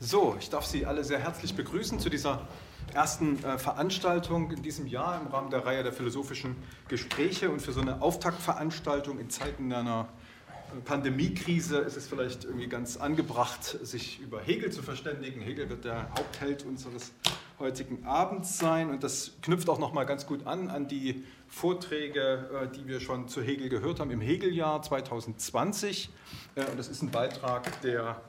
So, ich darf Sie alle sehr herzlich begrüßen zu dieser ersten äh, Veranstaltung in diesem Jahr im Rahmen der Reihe der philosophischen Gespräche. Und für so eine Auftaktveranstaltung in Zeiten einer äh, Pandemiekrise ist es vielleicht irgendwie ganz angebracht, sich über Hegel zu verständigen. Hegel wird der Hauptheld unseres heutigen Abends sein und das knüpft auch noch mal ganz gut an an die Vorträge, äh, die wir schon zu Hegel gehört haben im Hegeljahr 2020. Äh, und das ist ein Beitrag, der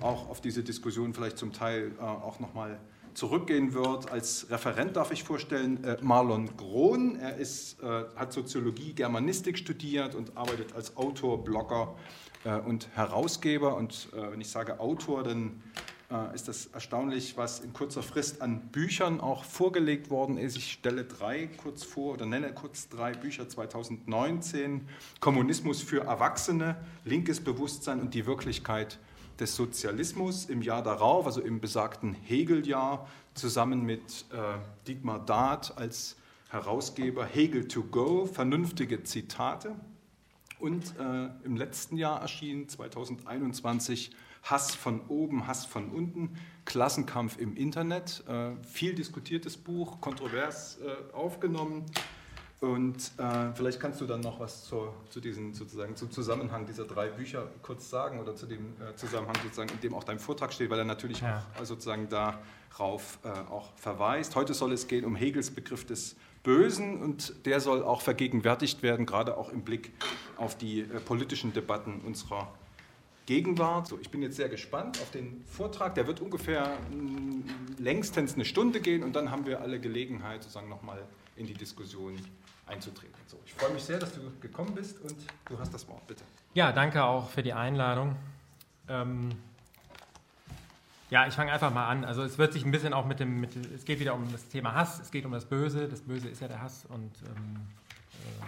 auch auf diese Diskussion vielleicht zum Teil äh, auch nochmal zurückgehen wird. Als Referent darf ich vorstellen äh, Marlon Grohn. Er ist, äh, hat Soziologie, Germanistik studiert und arbeitet als Autor, Blogger äh, und Herausgeber. Und äh, wenn ich sage Autor, dann äh, ist das erstaunlich, was in kurzer Frist an Büchern auch vorgelegt worden ist. Ich stelle drei kurz vor oder nenne kurz drei Bücher 2019. Kommunismus für Erwachsene, linkes Bewusstsein und die Wirklichkeit des Sozialismus im Jahr darauf, also im besagten Hegeljahr, zusammen mit äh, Dietmar Dahth als Herausgeber Hegel to Go, vernünftige Zitate. Und äh, im letzten Jahr erschien 2021 Hass von oben, Hass von unten, Klassenkampf im Internet. Äh, viel diskutiertes Buch, kontrovers äh, aufgenommen. Und äh, vielleicht kannst du dann noch was zu, zu diesen, sozusagen, zum Zusammenhang dieser drei Bücher kurz sagen oder zu dem äh, Zusammenhang, sozusagen, in dem auch dein Vortrag steht, weil er natürlich ja. auch, äh, sozusagen darauf äh, auch verweist. Heute soll es gehen um Hegels Begriff des Bösen und der soll auch vergegenwärtigt werden, gerade auch im Blick auf die äh, politischen Debatten unserer Gegenwart. So, ich bin jetzt sehr gespannt auf den Vortrag. Der wird ungefähr mh, mm, längstens eine Stunde gehen und dann haben wir alle Gelegenheit, sozusagen nochmal in die Diskussion einzutreten. So, ich freue mich sehr, dass du gekommen bist und du hast das Wort, bitte. Ja, danke auch für die Einladung. Ähm, ja, ich fange einfach mal an. Also es wird sich ein bisschen auch mit dem, mit, es geht wieder um das Thema Hass, es geht um das Böse. Das Böse ist ja der Hass und ähm, äh,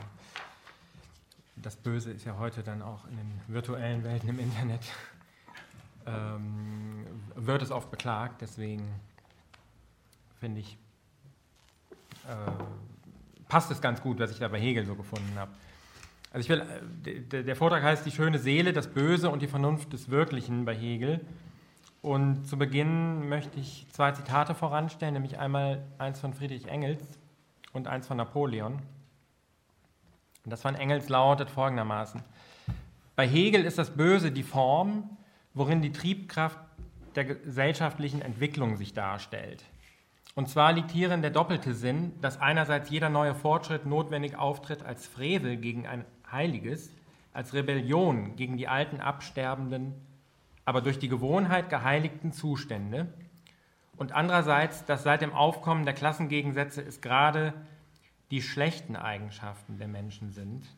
das Böse ist ja heute dann auch in den virtuellen Welten im Internet, ähm, wird es oft beklagt. Deswegen finde ich, passt es ganz gut, was ich da bei Hegel so gefunden habe. Also ich will, äh, der Vortrag heißt Die schöne Seele, das Böse und die Vernunft des Wirklichen bei Hegel. Und zu Beginn möchte ich zwei Zitate voranstellen, nämlich einmal eins von Friedrich Engels und eins von Napoleon. Und das von Engels lautet folgendermaßen. Bei Hegel ist das Böse die Form, worin die Triebkraft der gesellschaftlichen Entwicklung sich darstellt. Und zwar liegt hierin der doppelte Sinn, dass einerseits jeder neue Fortschritt notwendig auftritt als Frevel gegen ein Heiliges, als Rebellion gegen die alten absterbenden, aber durch die Gewohnheit geheiligten Zustände, und andererseits, dass seit dem Aufkommen der Klassengegensätze es gerade die schlechten Eigenschaften der Menschen sind,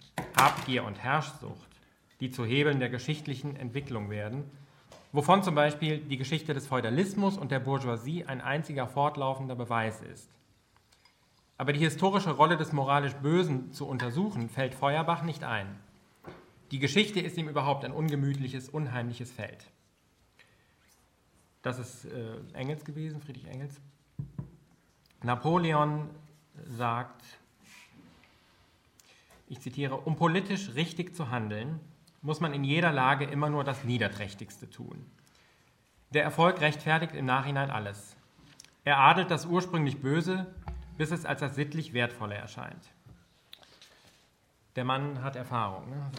Habgier und Herrschsucht, die zu Hebeln der geschichtlichen Entwicklung werden wovon zum Beispiel die Geschichte des Feudalismus und der Bourgeoisie ein einziger fortlaufender Beweis ist. Aber die historische Rolle des moralisch Bösen zu untersuchen, fällt Feuerbach nicht ein. Die Geschichte ist ihm überhaupt ein ungemütliches, unheimliches Feld. Das ist äh, Engels gewesen, Friedrich Engels. Napoleon sagt, ich zitiere, um politisch richtig zu handeln, muss man in jeder Lage immer nur das Niederträchtigste tun. Der Erfolg rechtfertigt im Nachhinein alles. Er adelt das ursprünglich Böse, bis es als das sittlich Wertvolle erscheint. Der Mann hat Erfahrung. Ne?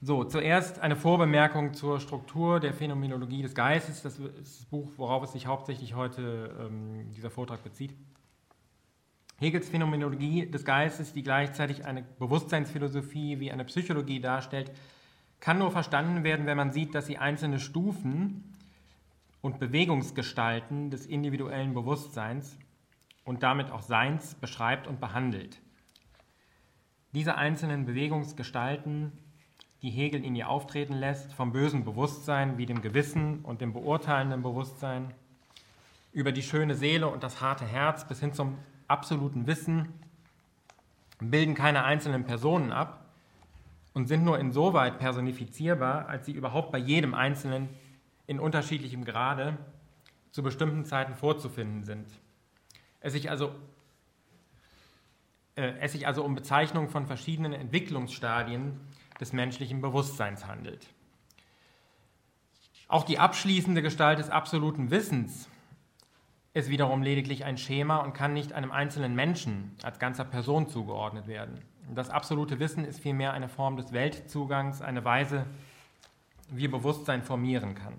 So, zuerst eine Vorbemerkung zur Struktur der Phänomenologie des Geistes. Das ist das Buch, worauf es sich hauptsächlich heute ähm, dieser Vortrag bezieht. Hegels Phänomenologie des Geistes, die gleichzeitig eine Bewusstseinsphilosophie wie eine Psychologie darstellt, kann nur verstanden werden, wenn man sieht, dass sie einzelne Stufen und Bewegungsgestalten des individuellen Bewusstseins und damit auch Seins beschreibt und behandelt. Diese einzelnen Bewegungsgestalten, die Hegel in ihr auftreten lässt, vom bösen Bewusstsein wie dem Gewissen und dem beurteilenden Bewusstsein, über die schöne Seele und das harte Herz bis hin zum absoluten Wissen bilden keine einzelnen Personen ab und sind nur insoweit personifizierbar, als sie überhaupt bei jedem Einzelnen in unterschiedlichem Grade zu bestimmten Zeiten vorzufinden sind. Es sich also, äh, es sich also um Bezeichnungen von verschiedenen Entwicklungsstadien des menschlichen Bewusstseins handelt. Auch die abschließende Gestalt des absoluten Wissens ist wiederum lediglich ein Schema und kann nicht einem einzelnen Menschen als ganzer Person zugeordnet werden. Das absolute Wissen ist vielmehr eine Form des Weltzugangs, eine Weise, wie Bewusstsein formieren kann.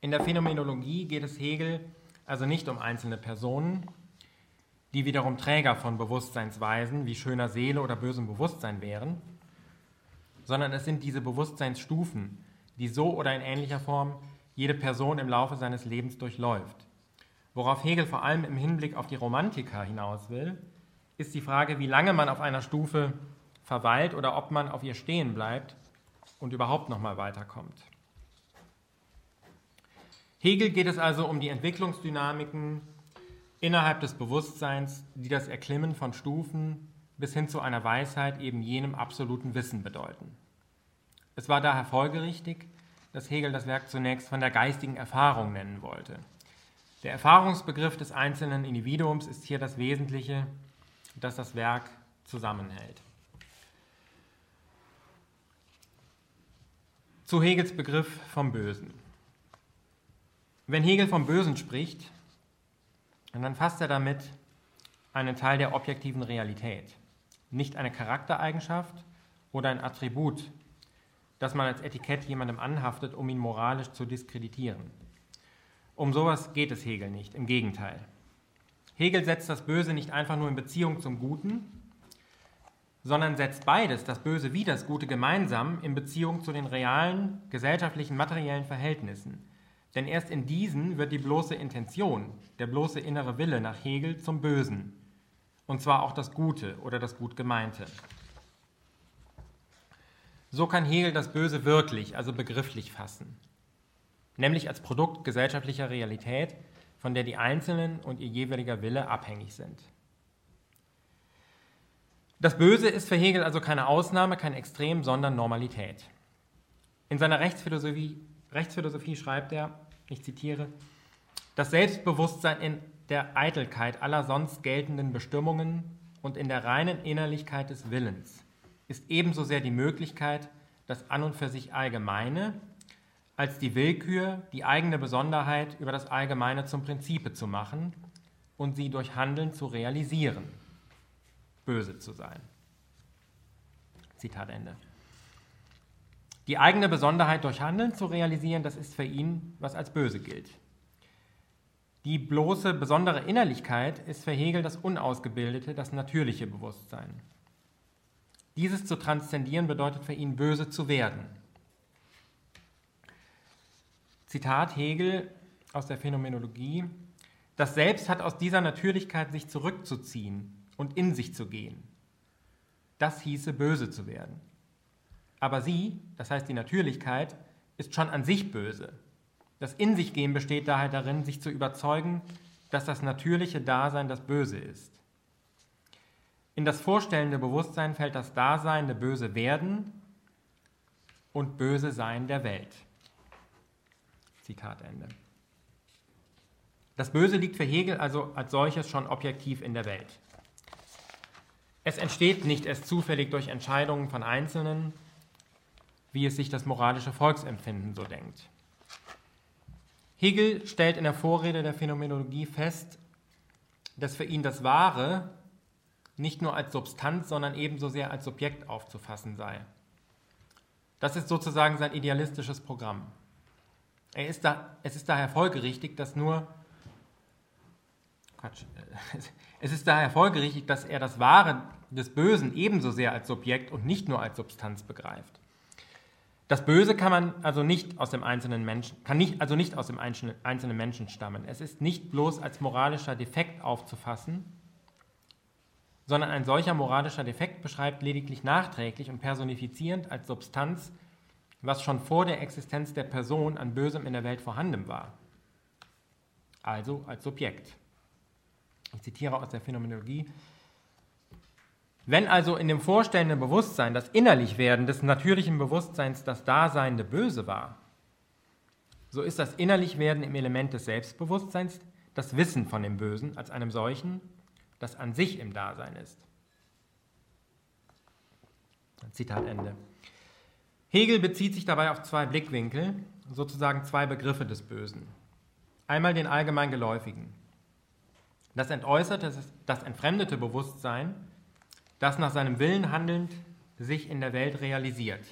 In der Phänomenologie geht es Hegel also nicht um einzelne Personen, die wiederum Träger von Bewusstseinsweisen wie schöner Seele oder bösem Bewusstsein wären, sondern es sind diese Bewusstseinsstufen, die so oder in ähnlicher Form jede Person im Laufe seines Lebens durchläuft. Worauf Hegel vor allem im Hinblick auf die Romantiker hinaus will, ist die Frage, wie lange man auf einer Stufe verweilt oder ob man auf ihr stehen bleibt und überhaupt noch mal weiterkommt. Hegel geht es also um die Entwicklungsdynamiken innerhalb des Bewusstseins, die das Erklimmen von Stufen bis hin zu einer Weisheit eben jenem absoluten Wissen bedeuten. Es war daher folgerichtig, dass Hegel das Werk zunächst von der geistigen Erfahrung nennen wollte. Der Erfahrungsbegriff des einzelnen Individuums ist hier das Wesentliche, das das Werk zusammenhält. Zu Hegels Begriff vom Bösen. Wenn Hegel vom Bösen spricht, dann fasst er damit einen Teil der objektiven Realität, nicht eine Charaktereigenschaft oder ein Attribut, das man als Etikett jemandem anhaftet, um ihn moralisch zu diskreditieren. Um sowas geht es Hegel nicht, im Gegenteil. Hegel setzt das Böse nicht einfach nur in Beziehung zum Guten, sondern setzt beides, das Böse wie das Gute gemeinsam, in Beziehung zu den realen, gesellschaftlichen, materiellen Verhältnissen, denn erst in diesen wird die bloße Intention, der bloße innere Wille nach Hegel zum Bösen, und zwar auch das Gute oder das Gutgemeinte. So kann Hegel das Böse wirklich, also begrifflich fassen, nämlich als Produkt gesellschaftlicher Realität, von der die Einzelnen und ihr jeweiliger Wille abhängig sind. Das Böse ist für Hegel also keine Ausnahme, kein Extrem, sondern Normalität. In seiner Rechtsphilosophie Rechtsphilosophie schreibt er, ich zitiere, das Selbstbewusstsein in der Eitelkeit aller sonst geltenden Bestimmungen und in der reinen Innerlichkeit des Willens ist ebenso sehr die Möglichkeit, das an und für sich Allgemeine, als die Willkür, die eigene Besonderheit über das Allgemeine zum Prinzipe zu machen und sie durch Handeln zu realisieren, böse zu sein. Zitat Ende. Die eigene Besonderheit durch Handeln zu realisieren, das ist für ihn, was als böse gilt. Die bloße besondere Innerlichkeit ist für Hegel das unausgebildete, das natürliche Bewusstsein. Dieses zu transzendieren bedeutet für ihn böse zu werden. Zitat Hegel aus der Phänomenologie. Das Selbst hat aus dieser Natürlichkeit sich zurückzuziehen und in sich zu gehen. Das hieße böse zu werden. Aber sie, das heißt die Natürlichkeit, ist schon an sich böse. Das In sich gehen besteht daher darin, sich zu überzeugen, dass das natürliche Dasein das Böse ist. In das vorstellende Bewusstsein fällt das Dasein der Böse werden und Böse Sein der Welt. Zitat Ende. Das Böse liegt für Hegel also als solches schon objektiv in der Welt. Es entsteht nicht erst zufällig durch Entscheidungen von Einzelnen, wie es sich das moralische Volksempfinden so denkt. Hegel stellt in der Vorrede der Phänomenologie fest, dass für ihn das Wahre nicht nur als Substanz, sondern ebenso sehr als Subjekt aufzufassen sei. Das ist sozusagen sein idealistisches Programm. Ist da, es ist daher folgerichtig, dass nur Quatsch, es ist daher folgerichtig, dass er das Wahre des Bösen ebenso sehr als Subjekt und nicht nur als Substanz begreift. Das Böse kann man also nicht aus dem einzelnen Menschen, kann nicht, also nicht aus dem einzelnen Menschen stammen. Es ist nicht bloß als moralischer Defekt aufzufassen, sondern ein solcher moralischer Defekt beschreibt lediglich nachträglich und personifizierend als Substanz, was schon vor der Existenz der Person an Bösem in der Welt vorhanden war. Also als Subjekt. Ich zitiere aus der Phänomenologie. Wenn also in dem vorstellenden Bewusstsein das Innerlichwerden des natürlichen Bewusstseins das Daseinende Böse war, so ist das Innerlichwerden im Element des Selbstbewusstseins das Wissen von dem Bösen als einem solchen, das an sich im Dasein ist. Zitat Ende. Hegel bezieht sich dabei auf zwei Blickwinkel, sozusagen zwei Begriffe des Bösen. Einmal den allgemein geläufigen. Das entäußerte, das entfremdete Bewusstsein, das nach seinem Willen handelnd sich in der Welt realisiert.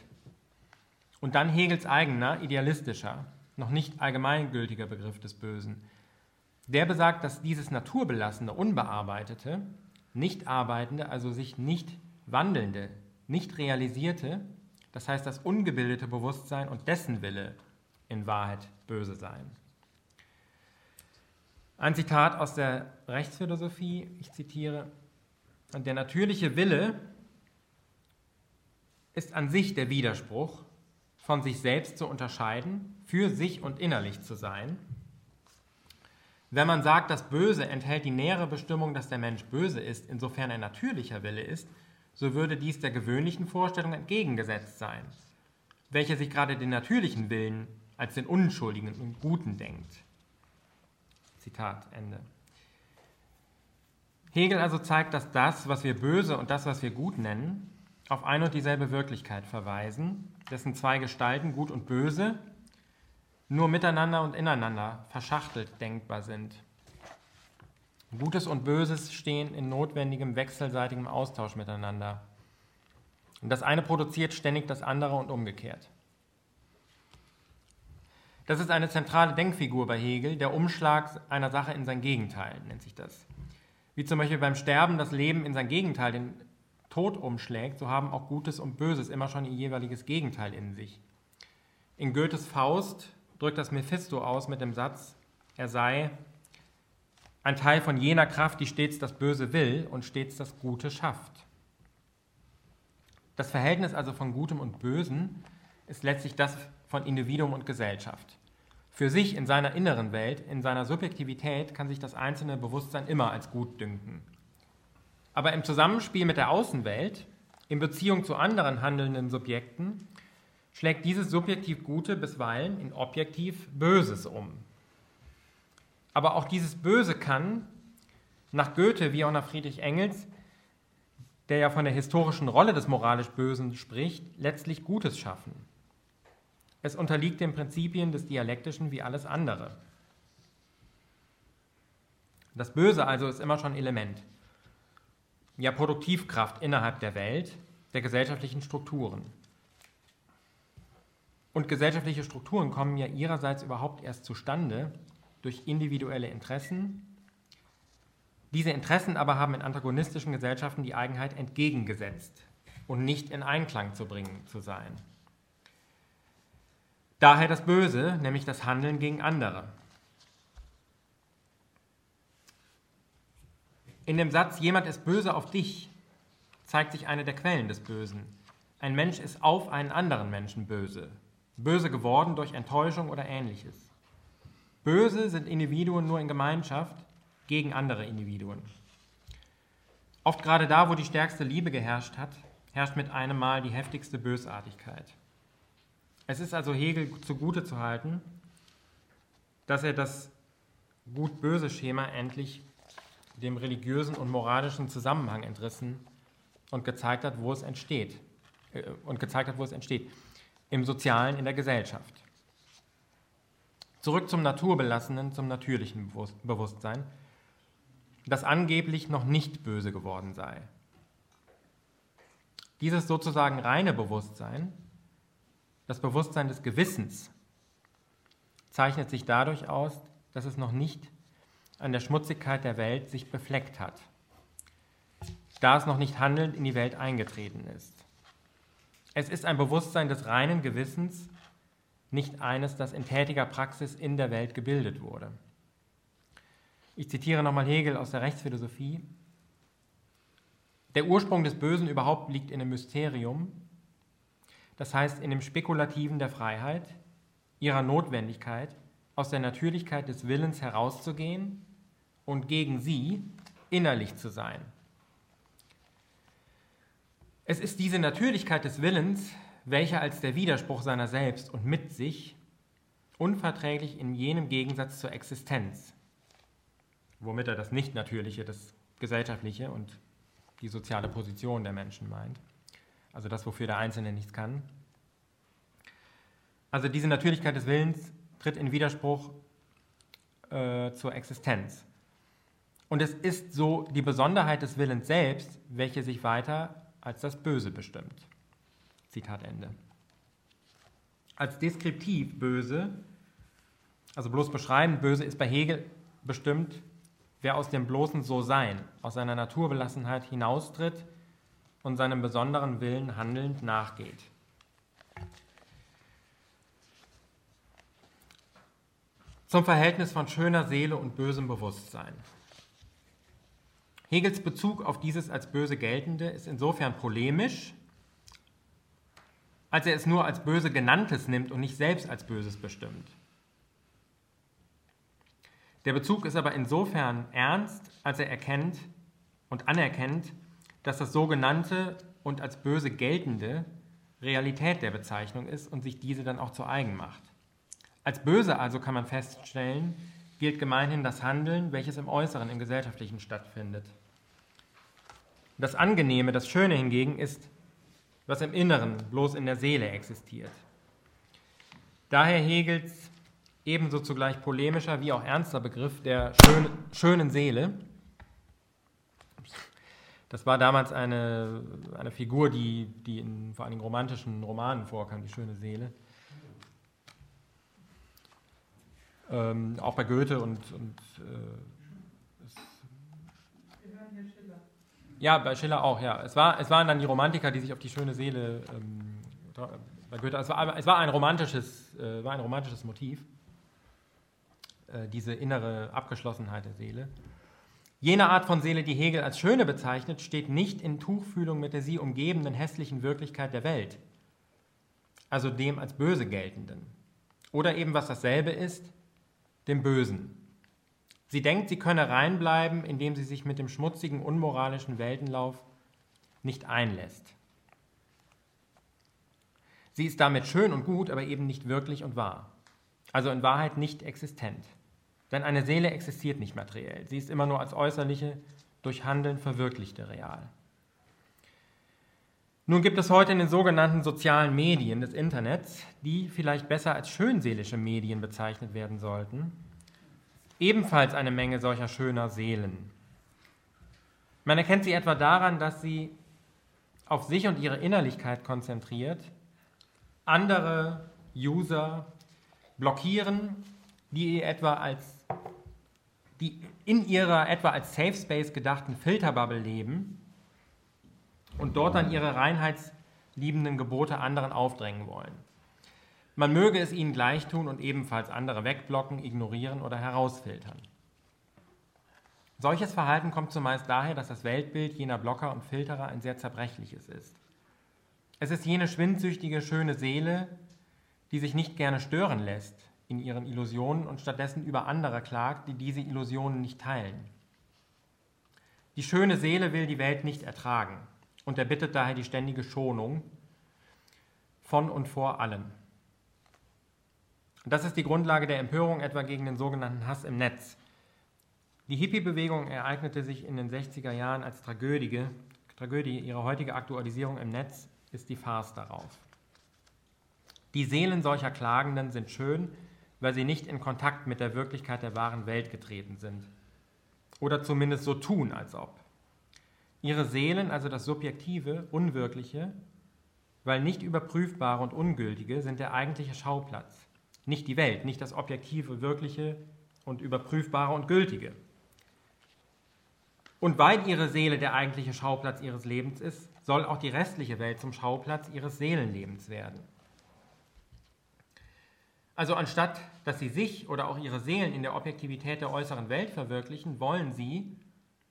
Und dann Hegels eigener, idealistischer, noch nicht allgemeingültiger Begriff des Bösen. Der besagt, dass dieses naturbelassene, unbearbeitete, nicht arbeitende, also sich nicht wandelnde, nicht realisierte, das heißt das ungebildete Bewusstsein und dessen Wille in Wahrheit böse sein. Ein Zitat aus der Rechtsphilosophie, ich zitiere, der natürliche Wille ist an sich der Widerspruch, von sich selbst zu unterscheiden, für sich und innerlich zu sein. Wenn man sagt, das Böse enthält die nähere Bestimmung, dass der Mensch böse ist, insofern er natürlicher Wille ist, so würde dies der gewöhnlichen Vorstellung entgegengesetzt sein, welche sich gerade den natürlichen Willen als den unschuldigen und guten denkt. Zitat Ende. Hegel also zeigt, dass das, was wir böse und das, was wir gut nennen, auf ein und dieselbe Wirklichkeit verweisen, dessen zwei Gestalten, gut und böse, nur miteinander und ineinander verschachtelt denkbar sind. Gutes und Böses stehen in notwendigem wechselseitigem Austausch miteinander. Und das eine produziert ständig das andere und umgekehrt. Das ist eine zentrale Denkfigur bei Hegel, der Umschlag einer Sache in sein Gegenteil, nennt sich das. Wie zum Beispiel beim Sterben das Leben in sein Gegenteil, den Tod umschlägt, so haben auch Gutes und Böses immer schon ihr jeweiliges Gegenteil in sich. In Goethes Faust drückt das Mephisto aus mit dem Satz, er sei ein Teil von jener Kraft, die stets das Böse will und stets das Gute schafft. Das Verhältnis also von Gutem und Bösen ist letztlich das von Individuum und Gesellschaft. Für sich in seiner inneren Welt, in seiner Subjektivität kann sich das einzelne Bewusstsein immer als gut dünken. Aber im Zusammenspiel mit der Außenwelt, in Beziehung zu anderen handelnden Subjekten, schlägt dieses subjektiv Gute bisweilen in objektiv Böses um. Aber auch dieses Böse kann, nach Goethe wie auch nach Friedrich Engels, der ja von der historischen Rolle des moralisch Bösen spricht, letztlich Gutes schaffen. Es unterliegt den Prinzipien des Dialektischen wie alles andere. Das Böse also ist immer schon Element, ja Produktivkraft innerhalb der Welt, der gesellschaftlichen Strukturen. Und gesellschaftliche Strukturen kommen ja ihrerseits überhaupt erst zustande durch individuelle Interessen. Diese Interessen aber haben in antagonistischen Gesellschaften die Eigenheit entgegengesetzt und nicht in Einklang zu bringen zu sein. Daher das Böse, nämlich das Handeln gegen andere. In dem Satz, jemand ist böse auf dich, zeigt sich eine der Quellen des Bösen. Ein Mensch ist auf einen anderen Menschen böse, böse geworden durch Enttäuschung oder ähnliches. Böse sind Individuen nur in Gemeinschaft gegen andere Individuen. Oft gerade da, wo die stärkste Liebe geherrscht hat, herrscht mit einem Mal die heftigste Bösartigkeit. Es ist also Hegel zugute zu halten, dass er das gut-böse Schema endlich dem religiösen und moralischen Zusammenhang entrissen und gezeigt hat, wo es entsteht. Äh, und gezeigt hat, wo es entsteht. Im Sozialen, in der Gesellschaft. Zurück zum Naturbelassenen, zum natürlichen Bewusstsein, das angeblich noch nicht böse geworden sei. Dieses sozusagen reine Bewusstsein das Bewusstsein des Gewissens zeichnet sich dadurch aus, dass es noch nicht an der Schmutzigkeit der Welt sich befleckt hat, da es noch nicht handelnd in die Welt eingetreten ist. Es ist ein Bewusstsein des reinen Gewissens, nicht eines, das in tätiger Praxis in der Welt gebildet wurde. Ich zitiere nochmal Hegel aus der Rechtsphilosophie. Der Ursprung des Bösen überhaupt liegt in dem Mysterium, das heißt in dem Spekulativen der Freiheit, ihrer Notwendigkeit, aus der Natürlichkeit des Willens herauszugehen und gegen sie innerlich zu sein. Es ist diese Natürlichkeit des Willens, welche als der Widerspruch seiner selbst und mit sich unverträglich in jenem Gegensatz zur Existenz, womit er das Nicht-Natürliche, das Gesellschaftliche und die soziale Position der Menschen meint, also das, wofür der Einzelne nichts kann, Also diese Natürlichkeit des Willens tritt in Widerspruch äh, zur Existenz. Und es ist so die Besonderheit des Willens selbst, welche sich weiter als das Böse bestimmt. Zitat Ende. Als deskriptiv böse, also bloß beschreibend böse, ist bei Hegel bestimmt, wer aus dem bloßen So-Sein, aus seiner Naturbelassenheit hinaustritt und seinem besonderen Willen handelnd nachgeht. Zum Verhältnis von schöner Seele und bösem Bewusstsein. Hegels Bezug auf dieses als böse geltende ist insofern polemisch, als er es nur als böse genanntes nimmt und nicht selbst als böses bestimmt. Der Bezug ist aber insofern ernst, als er erkennt und anerkennt, dass das sogenannte und als böse geltende Realität der Bezeichnung ist und sich diese dann auch zu eigen macht. Als böse also kann man feststellen, gilt gemeinhin das Handeln, welches im Äußeren, im Gesellschaftlichen stattfindet. Das Angenehme, das Schöne hingegen ist, was im Inneren, bloß in der Seele existiert. Daher Hegels ebenso zugleich polemischer wie auch ernster Begriff der schön, schönen Seele. Das war damals eine, eine Figur, die, die in vor allem romantischen Romanen vorkam, die schöne Seele. Ähm, auch bei Goethe und, und äh, ja, bei Schiller auch, ja. Es, war, es waren dann die Romantiker, die sich auf die schöne Seele ähm, bei Goethe. Es war, es war ein romantisches, äh, war ein romantisches Motiv, äh, diese innere Abgeschlossenheit der Seele. Jene Art von Seele, die Hegel als schöne bezeichnet, steht nicht in Tuchfühlung mit der sie umgebenden hässlichen Wirklichkeit der Welt, also dem als böse geltenden. Oder eben was dasselbe ist, dem Bösen. Sie denkt, sie könne reinbleiben, indem sie sich mit dem schmutzigen, unmoralischen Weltenlauf nicht einlässt. Sie ist damit schön und gut, aber eben nicht wirklich und wahr. Also in Wahrheit nicht existent. Denn eine Seele existiert nicht materiell. Sie ist immer nur als äußerliche, durch Handeln verwirklichte real. Nun gibt es heute in den sogenannten sozialen Medien des Internets, die vielleicht besser als schönseelische Medien bezeichnet werden sollten, ebenfalls eine Menge solcher schöner Seelen. Man erkennt sie etwa daran, dass sie auf sich und ihre Innerlichkeit konzentriert, andere User blockieren, die etwa als die in ihrer etwa als Safe Space gedachten Filterbubble leben und dort dann ihre reinheitsliebenden Gebote anderen aufdrängen wollen. Man möge es ihnen gleich tun und ebenfalls andere wegblocken, ignorieren oder herausfiltern. Solches Verhalten kommt zumeist daher, dass das Weltbild jener Blocker und Filterer ein sehr zerbrechliches ist. Es ist jene schwindsüchtige, schöne Seele, die sich nicht gerne stören lässt in ihren Illusionen und stattdessen über andere klagt, die diese Illusionen nicht teilen. Die schöne Seele will die Welt nicht ertragen und erbittet daher die ständige Schonung von und vor allem. Das ist die Grundlage der Empörung etwa gegen den sogenannten Hass im Netz. Die Hippie-Bewegung ereignete sich in den 60er Jahren als Tragödie. Tragödie. Ihre heutige Aktualisierung im Netz ist die Farce darauf. Die Seelen solcher Klagenden sind schön, weil sie nicht in Kontakt mit der Wirklichkeit der wahren Welt getreten sind. Oder zumindest so tun, als ob. Ihre Seelen, also das Subjektive, Unwirkliche, weil nicht überprüfbare und ungültige, sind der eigentliche Schauplatz nicht die Welt, nicht das objektive, wirkliche und überprüfbare und gültige. Und weil ihre Seele der eigentliche Schauplatz ihres Lebens ist, soll auch die restliche Welt zum Schauplatz ihres Seelenlebens werden. Also anstatt dass sie sich oder auch ihre Seelen in der Objektivität der äußeren Welt verwirklichen, wollen sie,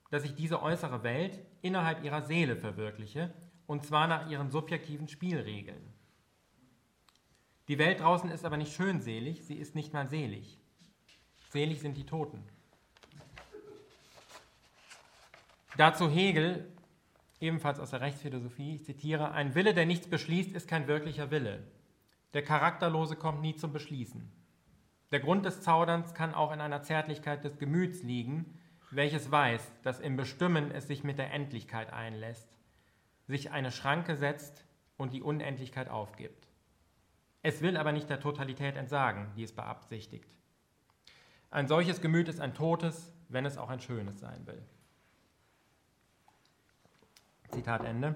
dass sich diese äußere Welt innerhalb ihrer Seele verwirkliche, und zwar nach ihren subjektiven Spielregeln. Die Welt draußen ist aber nicht schönselig, sie ist nicht mal selig. Selig sind die Toten. Dazu Hegel, ebenfalls aus der Rechtsphilosophie, ich zitiere, ein Wille, der nichts beschließt, ist kein wirklicher Wille. Der Charakterlose kommt nie zum Beschließen. Der Grund des Zauderns kann auch in einer Zärtlichkeit des Gemüts liegen, welches weiß, dass im Bestimmen es sich mit der Endlichkeit einlässt, sich eine Schranke setzt und die Unendlichkeit aufgibt. Es will aber nicht der Totalität entsagen, die es beabsichtigt. Ein solches Gemüt ist ein totes, wenn es auch ein schönes sein will. Zitat Ende.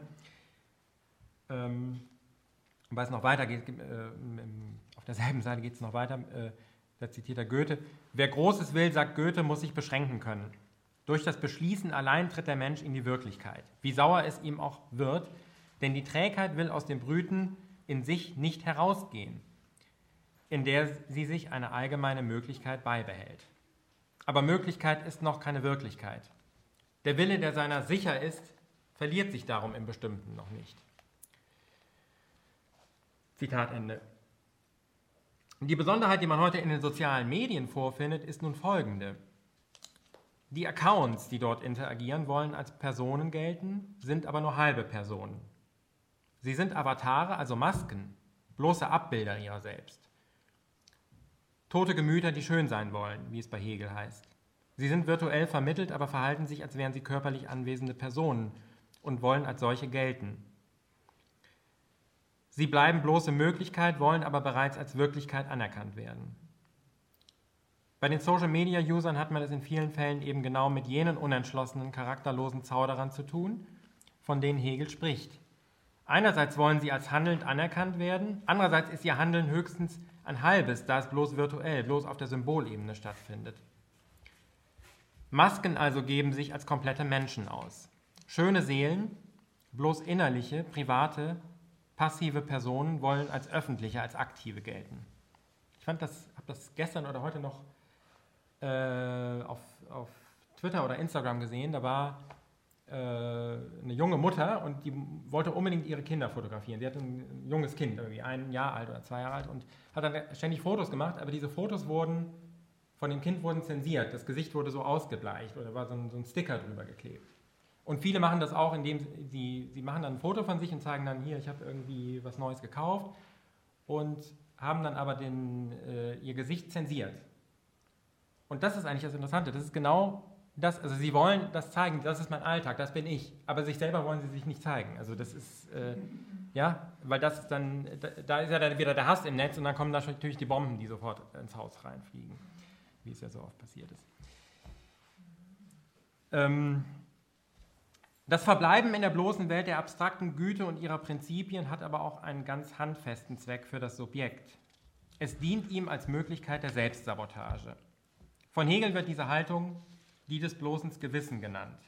Ähm, weil es noch weiter geht, äh, auf derselben Seite geht es noch weiter, äh, da zitiert er Goethe, wer Großes will, sagt Goethe, muss sich beschränken können. Durch das Beschließen allein tritt der Mensch in die Wirklichkeit, wie sauer es ihm auch wird, denn die Trägheit will aus dem Brüten in sich nicht herausgehen, in der sie sich eine allgemeine Möglichkeit beibehält. Aber Möglichkeit ist noch keine Wirklichkeit. Der Wille, der seiner sicher ist, verliert sich darum im Bestimmten noch nicht. Zitat Ende. Die Besonderheit, die man heute in den sozialen Medien vorfindet, ist nun folgende. Die Accounts, die dort interagieren, wollen als Personen gelten, sind aber nur halbe Personen. Sie sind Avatare, also Masken, bloße Abbilder ihrer selbst. Tote Gemüter, die schön sein wollen, wie es bei Hegel heißt. Sie sind virtuell vermittelt, aber verhalten sich, als wären sie körperlich anwesende Personen und wollen als solche gelten. Sie bleiben bloße Möglichkeit, wollen aber bereits als Wirklichkeit anerkannt werden. Bei den Social-Media-Usern hat man es in vielen Fällen eben genau mit jenen unentschlossenen, charakterlosen Zauderern zu tun, von denen Hegel spricht. Einerseits wollen sie als handelnd anerkannt werden, andererseits ist ihr Handeln höchstens ein halbes, da es bloß virtuell, bloß auf der Symbolebene stattfindet. Masken also geben sich als komplette Menschen aus. Schöne Seelen, bloß innerliche, private, passive Personen wollen als öffentliche, als aktive gelten. Ich fand das, habe das gestern oder heute noch äh, auf, auf Twitter oder Instagram gesehen. Da war äh, eine junge Mutter und die wollte unbedingt ihre Kinder fotografieren. Sie hatte ein junges Kind, irgendwie ein Jahr alt oder zwei Jahre alt und hat dann ständig Fotos gemacht, aber diese Fotos wurden von dem Kind wurden zensiert. Das Gesicht wurde so ausgebleicht oder war so ein, so ein Sticker drüber geklebt. Und viele machen das auch, indem sie, sie machen dann ein Foto von sich und zeigen dann, hier, ich habe irgendwie was Neues gekauft und haben dann aber den, äh, ihr Gesicht zensiert. Und das ist eigentlich das Interessante. Das ist genau das, also sie wollen das zeigen, das ist mein Alltag, das bin ich. Aber sich selber wollen sie sich nicht zeigen. Also das ist, äh, ja, weil das ist dann, da, ist ja dann wieder der Hass im Netz und dann kommen da natürlich die Bomben, die sofort ins Haus reinfliegen, wie es ja so oft passiert ist. Ähm, das Verbleiben in der bloßen Welt der abstrakten Güte und ihrer Prinzipien hat aber auch einen ganz handfesten Zweck für das Subjekt. Es dient ihm als Möglichkeit der Selbstsabotage. Von Hegel wird diese Haltung die des bloßen Gewissen genannt.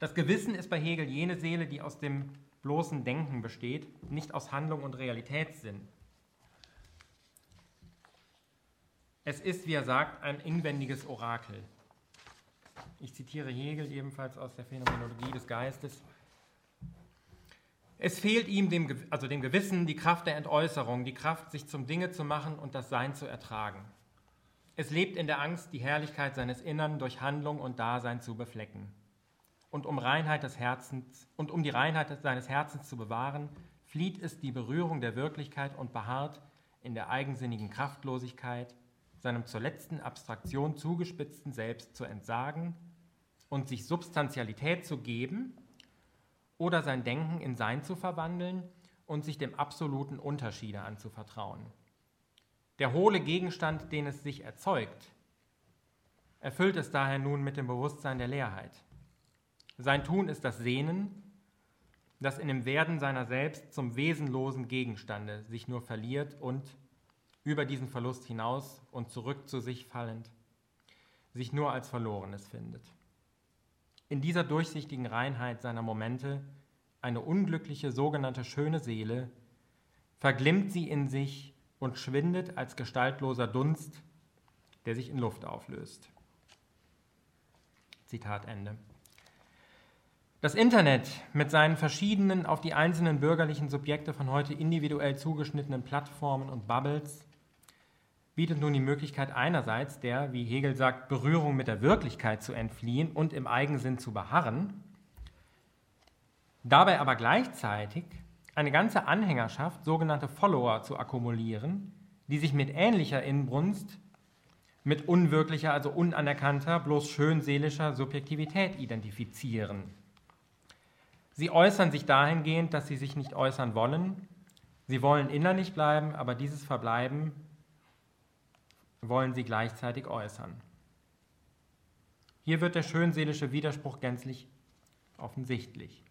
Das Gewissen ist bei Hegel jene Seele, die aus dem bloßen Denken besteht, nicht aus Handlung und Realitätssinn. Es ist, wie er sagt, ein inwendiges Orakel. Ich zitiere Hegel ebenfalls aus der Phänomenologie des Geistes. Es fehlt ihm, dem, also dem Gewissen, die Kraft der Entäußerung, die Kraft, sich zum Dinge zu machen und das Sein zu ertragen. Es lebt in der Angst, die Herrlichkeit seines Innern durch Handlung und Dasein zu beflecken. Und um, Reinheit des Herzens, und um die Reinheit seines Herzens zu bewahren, flieht es die Berührung der Wirklichkeit und beharrt in der eigensinnigen Kraftlosigkeit, seinem zur letzten Abstraktion zugespitzten Selbst zu entsagen und sich Substantialität zu geben oder sein Denken in Sein zu verwandeln und sich dem absoluten Unterschiede anzuvertrauen. Der hohle Gegenstand, den es sich erzeugt, erfüllt es daher nun mit dem Bewusstsein der Leerheit. Sein Tun ist das Sehnen, das in dem Werden seiner selbst zum wesenlosen Gegenstande sich nur verliert und über diesen Verlust hinaus und zurück zu sich fallend, sich nur als Verlorenes findet. In dieser durchsichtigen Reinheit seiner Momente, eine unglückliche sogenannte schöne Seele, verglimmt sie in sich und schwindet als gestaltloser Dunst, der sich in Luft auflöst. Zitat Ende. Das Internet mit seinen verschiedenen auf die einzelnen bürgerlichen Subjekte von heute individuell zugeschnittenen Plattformen und Bubbles bietet nun die Möglichkeit einerseits der, wie Hegel sagt, Berührung mit der Wirklichkeit zu entfliehen und im Eigensinn zu beharren, dabei aber gleichzeitig eine ganze Anhängerschaft, sogenannte Follower, zu akkumulieren, die sich mit ähnlicher Inbrunst mit unwirklicher, also unanerkannter, bloß schönseelischer Subjektivität identifizieren. Sie äußern sich dahingehend, dass sie sich nicht äußern wollen Sie wollen innerlich bleiben, aber dieses Verbleiben wollen sie gleichzeitig äußern. Hier wird der schönseelische Widerspruch gänzlich offensichtlich.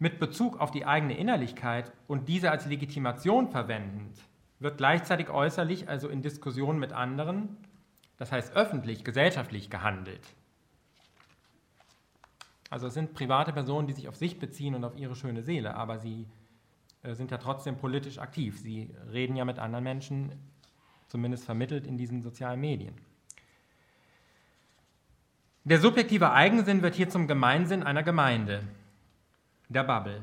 Mit Bezug auf die eigene Innerlichkeit und diese als Legitimation verwendend, wird gleichzeitig äußerlich, also in Diskussionen mit anderen, das heißt öffentlich, gesellschaftlich gehandelt. Also es sind private Personen, die sich auf sich beziehen und auf ihre schöne Seele, aber sie äh, sind ja trotzdem politisch aktiv. Sie reden ja mit anderen Menschen, zumindest vermittelt in diesen sozialen Medien. Der subjektive Eigensinn wird hier zum Gemeinsinn einer Gemeinde, der Bubble.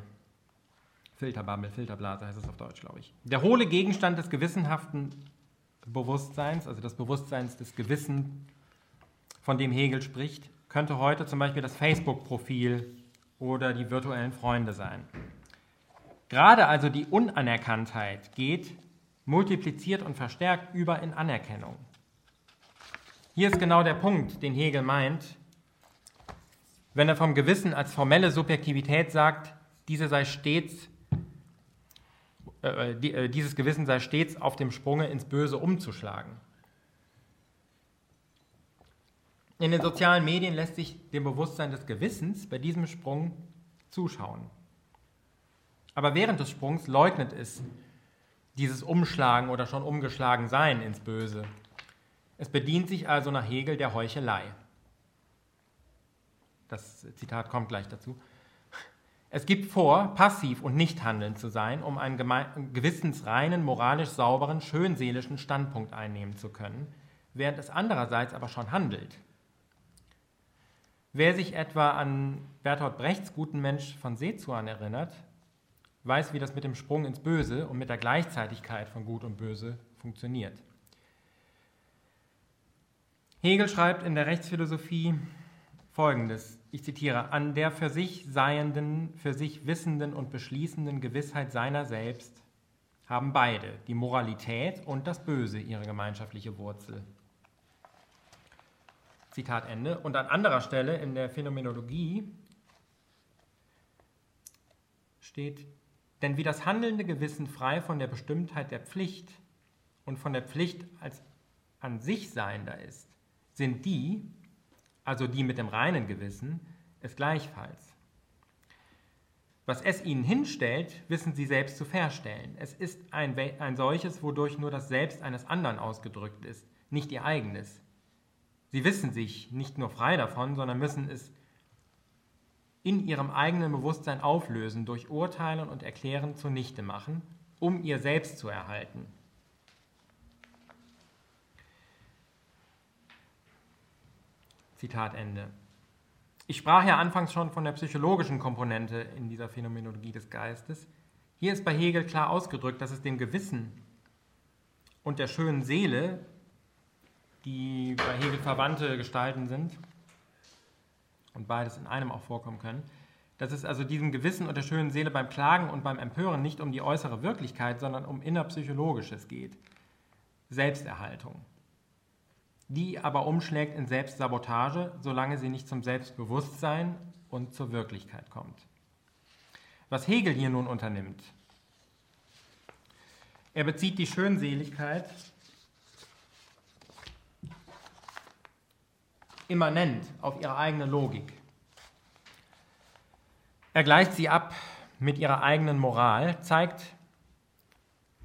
Filterbubble, Filterblase heißt es auf Deutsch, glaube ich. Der hohle Gegenstand des gewissenhaften Bewusstseins, also des Bewusstseins des Gewissen, von dem Hegel spricht, könnte heute zum Beispiel das Facebook-Profil oder die virtuellen Freunde sein. Gerade also die Unanerkanntheit geht multipliziert und verstärkt über in Anerkennung. Hier ist genau der Punkt, den Hegel meint, wenn er vom Gewissen als formelle Subjektivität sagt, diese sei stets, äh, die, äh, dieses Gewissen sei stets auf dem Sprunge ins Böse umzuschlagen. In den sozialen Medien lässt sich dem Bewusstsein des Gewissens bei diesem Sprung zuschauen. Aber während des Sprungs leugnet es dieses Umschlagen oder schon umgeschlagen Sein ins Böse. Es bedient sich also nach Hegel der Heuchelei. Das Zitat kommt gleich dazu. Es gibt vor, passiv und nicht handelnd zu sein, um einen gewissensreinen, moralisch sauberen, schönseelischen Standpunkt einnehmen zu können, während es andererseits aber schon handelt. Wer sich etwa an Bertolt Brechts guten Mensch von Seezuan erinnert, weiß, wie das mit dem Sprung ins Böse und mit der Gleichzeitigkeit von Gut und Böse funktioniert. Hegel schreibt in der Rechtsphilosophie folgendes, ich zitiere, an der für sich seienden, für sich wissenden und beschließenden Gewissheit seiner selbst haben beide, die Moralität und das Böse, ihre gemeinschaftliche Wurzel. Zitat Ende. Und an anderer Stelle in der Phänomenologie steht, denn wie das handelnde Gewissen frei von der Bestimmtheit der Pflicht und von der Pflicht als an sich Seiender ist, sind die, also die mit dem reinen Gewissen, es gleichfalls. Was es ihnen hinstellt, wissen sie selbst zu verstellen. Es ist ein, ein solches, wodurch nur das Selbst eines anderen ausgedrückt ist, nicht ihr eigenes. Sie wissen sich nicht nur frei davon, sondern müssen es in ihrem eigenen Bewusstsein auflösen, durch Urteilen und Erklären zunichte machen, um ihr Selbst zu erhalten. Zitat Ende. Ich sprach ja anfangs schon von der psychologischen Komponente in dieser Phänomenologie des Geistes. Hier ist bei Hegel klar ausgedrückt, dass es dem Gewissen und der schönen Seele, die bei Hegel verwandte Gestalten sind, und beides in einem auch vorkommen können, dass es also diesem Gewissen und der schönen Seele beim Klagen und beim Empören nicht um die äußere Wirklichkeit, sondern um innerpsychologisches geht. Selbsterhaltung. Die aber umschlägt in Selbstsabotage, solange sie nicht zum Selbstbewusstsein und zur Wirklichkeit kommt. Was Hegel hier nun unternimmt, er bezieht die Schönseligkeit immanent auf ihre eigene Logik. Er gleicht sie ab mit ihrer eigenen Moral, zeigt,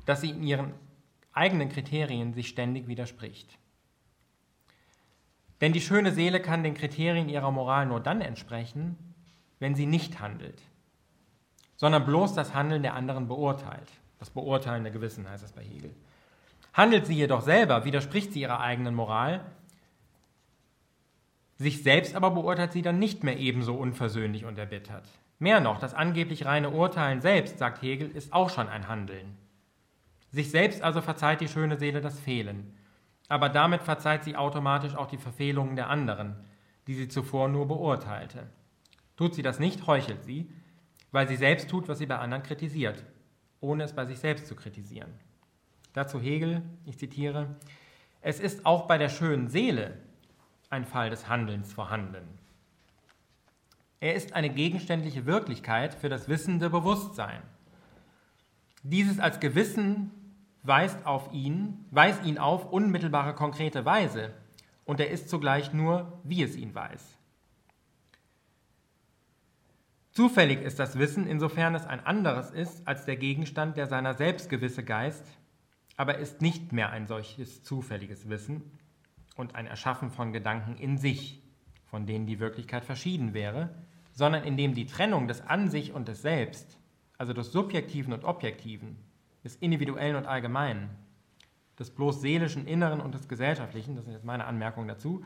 dass sie in ihren eigenen Kriterien sich ständig widerspricht. Denn die schöne Seele kann den Kriterien ihrer Moral nur dann entsprechen, wenn sie nicht handelt, sondern bloß das Handeln der anderen beurteilt. Das Beurteilen der Gewissen heißt es bei Hegel. Handelt sie jedoch selber, widerspricht sie ihrer eigenen Moral, sich selbst aber beurteilt sie dann nicht mehr ebenso unversöhnlich und erbittert. Mehr noch, das angeblich reine Urteilen selbst, sagt Hegel, ist auch schon ein Handeln. Sich selbst also verzeiht die schöne Seele das Fehlen, aber damit verzeiht sie automatisch auch die Verfehlungen der anderen, die sie zuvor nur beurteilte. Tut sie das nicht, heuchelt sie, weil sie selbst tut, was sie bei anderen kritisiert, ohne es bei sich selbst zu kritisieren. Dazu Hegel, ich zitiere, es ist auch bei der schönen Seele ein Fall des Handelns vorhanden. Er ist eine gegenständliche Wirklichkeit für das wissende Bewusstsein. Dieses als Gewissen weist auf ihn, weist ihn auf unmittelbare konkrete Weise und er ist zugleich nur, wie es ihn weiß. Zufällig ist das Wissen, insofern es ein anderes ist als der Gegenstand, der seiner selbst gewisse Geist, aber ist nicht mehr ein solches zufälliges Wissen und ein Erschaffen von Gedanken in sich, von denen die Wirklichkeit verschieden wäre, sondern in dem die Trennung des An sich und des Selbst, also des Subjektiven und Objektiven, des Individuellen und Allgemeinen, des bloß seelischen Inneren und des Gesellschaftlichen, das ist jetzt meine Anmerkung dazu,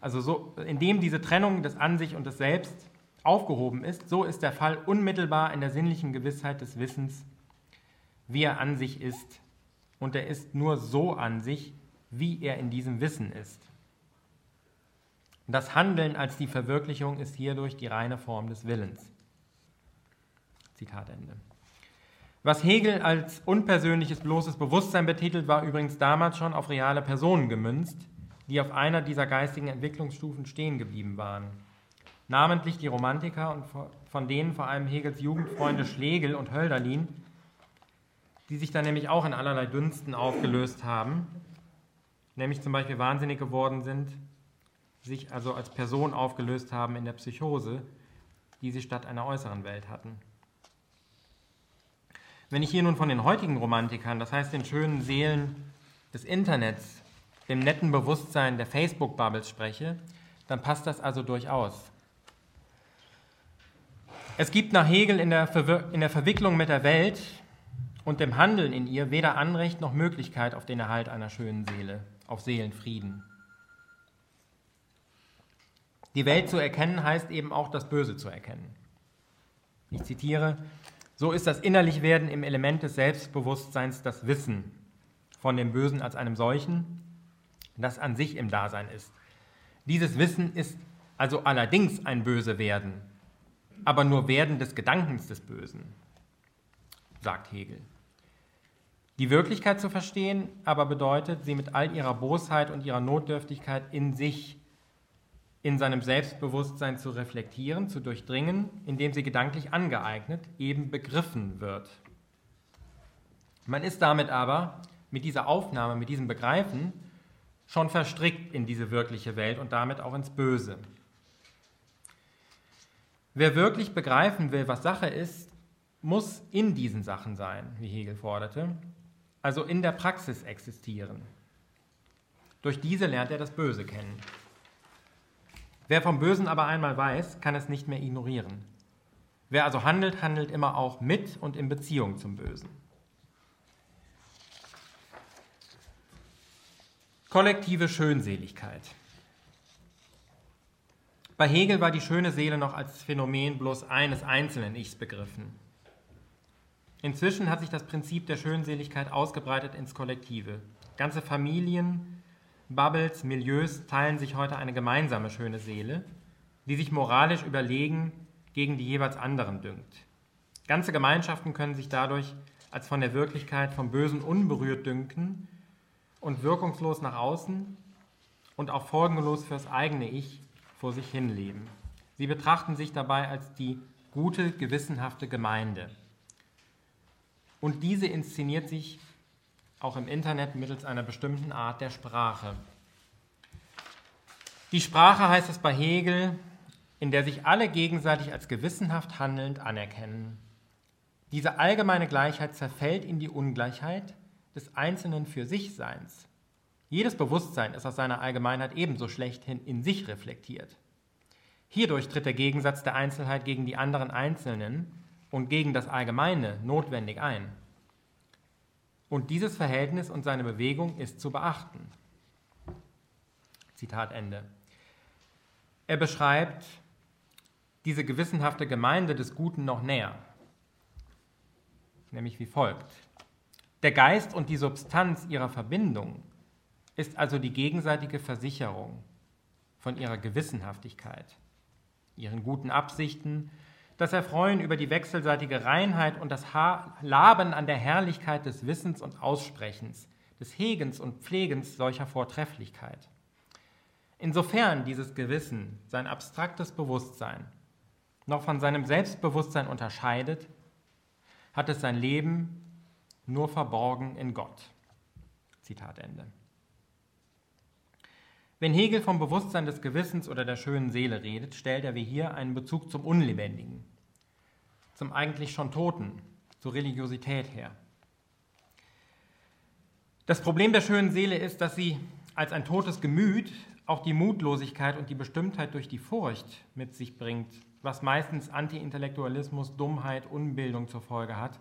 also so, indem diese Trennung des An sich und des Selbst aufgehoben ist, so ist der Fall unmittelbar in der sinnlichen Gewissheit des Wissens, wie er an sich ist. Und er ist nur so an sich, wie er in diesem Wissen ist. Das Handeln als die Verwirklichung ist hierdurch die reine Form des Willens. Zitat Ende. Was Hegel als unpersönliches bloßes Bewusstsein betitelt, war übrigens damals schon auf reale Personen gemünzt, die auf einer dieser geistigen Entwicklungsstufen stehen geblieben waren. Namentlich die Romantiker und von denen vor allem Hegels Jugendfreunde Schlegel und Hölderlin, die sich dann nämlich auch in allerlei Dünsten aufgelöst haben, nämlich zum Beispiel wahnsinnig geworden sind, sich also als Person aufgelöst haben in der Psychose, die sie statt einer äußeren Welt hatten. Wenn ich hier nun von den heutigen Romantikern, das heißt den schönen Seelen des Internets, dem netten Bewusstsein der Facebook-Bubbles spreche, dann passt das also durchaus. Es gibt nach Hegel in der, in der Verwicklung mit der Welt und dem Handeln in ihr weder Anrecht noch Möglichkeit auf den Erhalt einer schönen Seele, auf Seelenfrieden. Die Welt zu erkennen heißt eben auch das Böse zu erkennen. Ich zitiere, so ist das Innerlichwerden im Element des Selbstbewusstseins das Wissen von dem Bösen als einem solchen, das an sich im Dasein ist. Dieses Wissen ist also allerdings ein böse Werden, aber nur Werden des Gedankens des Bösen, sagt Hegel. Die Wirklichkeit zu verstehen aber bedeutet, sie mit all ihrer Bosheit und ihrer Notdürftigkeit in sich in seinem Selbstbewusstsein zu reflektieren, zu durchdringen, indem sie gedanklich angeeignet, eben begriffen wird. Man ist damit aber mit dieser Aufnahme, mit diesem Begreifen schon verstrickt in diese wirkliche Welt und damit auch ins Böse. Wer wirklich begreifen will, was Sache ist, muss in diesen Sachen sein, wie Hegel forderte, also in der Praxis existieren. Durch diese lernt er das Böse kennen. Wer vom Bösen aber einmal weiß, kann es nicht mehr ignorieren. Wer also handelt, handelt immer auch mit und in Beziehung zum Bösen. Kollektive Schönseligkeit. Bei Hegel war die schöne Seele noch als Phänomen bloß eines einzelnen Ichs begriffen. Inzwischen hat sich das Prinzip der Schönseligkeit ausgebreitet ins Kollektive. Ganze Familien, Bubbles, Milieus teilen sich heute eine gemeinsame schöne Seele, die sich moralisch überlegen gegen die jeweils anderen dünkt. Ganze Gemeinschaften können sich dadurch als von der Wirklichkeit vom Bösen unberührt dünken und wirkungslos nach außen und auch folgenlos fürs eigene Ich vor sich hin leben. Sie betrachten sich dabei als die gute, gewissenhafte Gemeinde. Und diese inszeniert sich auch im Internet mittels einer bestimmten Art der Sprache. Die Sprache heißt es bei Hegel, in der sich alle gegenseitig als gewissenhaft handelnd anerkennen. Diese allgemeine Gleichheit zerfällt in die Ungleichheit des einzelnen für sich Seins. Jedes Bewusstsein ist aus seiner Allgemeinheit ebenso schlechthin in sich reflektiert. Hierdurch tritt der Gegensatz der Einzelheit gegen die anderen Einzelnen und gegen das Allgemeine notwendig ein. Und dieses Verhältnis und seine Bewegung ist zu beachten. Zitat Ende. Er beschreibt diese gewissenhafte Gemeinde des Guten noch näher, nämlich wie folgt. Der Geist und die Substanz ihrer Verbindung ist also die gegenseitige Versicherung von ihrer Gewissenhaftigkeit, ihren guten Absichten das Erfreuen über die wechselseitige Reinheit und das Laben an der Herrlichkeit des Wissens und Aussprechens, des Hegens und Pflegens solcher Vortrefflichkeit. Insofern dieses Gewissen sein abstraktes Bewusstsein noch von seinem Selbstbewusstsein unterscheidet, hat es sein Leben nur verborgen in Gott. Zitat Ende. Wenn Hegel vom Bewusstsein des Gewissens oder der schönen Seele redet, stellt er wie hier einen Bezug zum Unlebendigen, zum eigentlich schon Toten, zur Religiosität her. Das Problem der schönen Seele ist, dass sie als ein totes Gemüt auch die Mutlosigkeit und die Bestimmtheit durch die Furcht mit sich bringt, was meistens Anti-Intellektualismus, Dummheit, Unbildung zur Folge hat.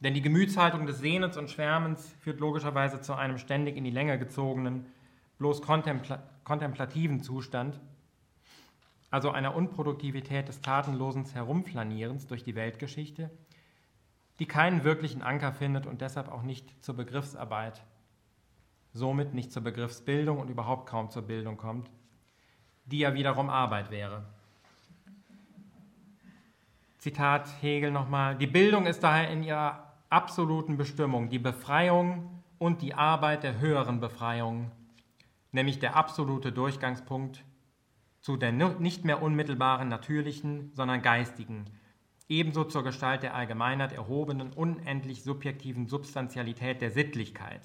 Denn die Gemütshaltung des Sehnens und Schwärmens führt logischerweise zu einem ständig in die Länge gezogenen, bloß kontempla kontemplativen Zustand, also einer Unproduktivität des tatenlosen Herumflanierens durch die Weltgeschichte, die keinen wirklichen Anker findet und deshalb auch nicht zur Begriffsarbeit, somit nicht zur Begriffsbildung und überhaupt kaum zur Bildung kommt, die ja wiederum Arbeit wäre. Zitat Hegel nochmal, die Bildung ist daher in ihrer absoluten Bestimmung die Befreiung und die Arbeit der höheren Befreiung, nämlich der absolute Durchgangspunkt zu der nicht mehr unmittelbaren natürlichen, sondern geistigen, ebenso zur Gestalt der Allgemeinheit erhobenen, unendlich subjektiven Substantialität der Sittlichkeit.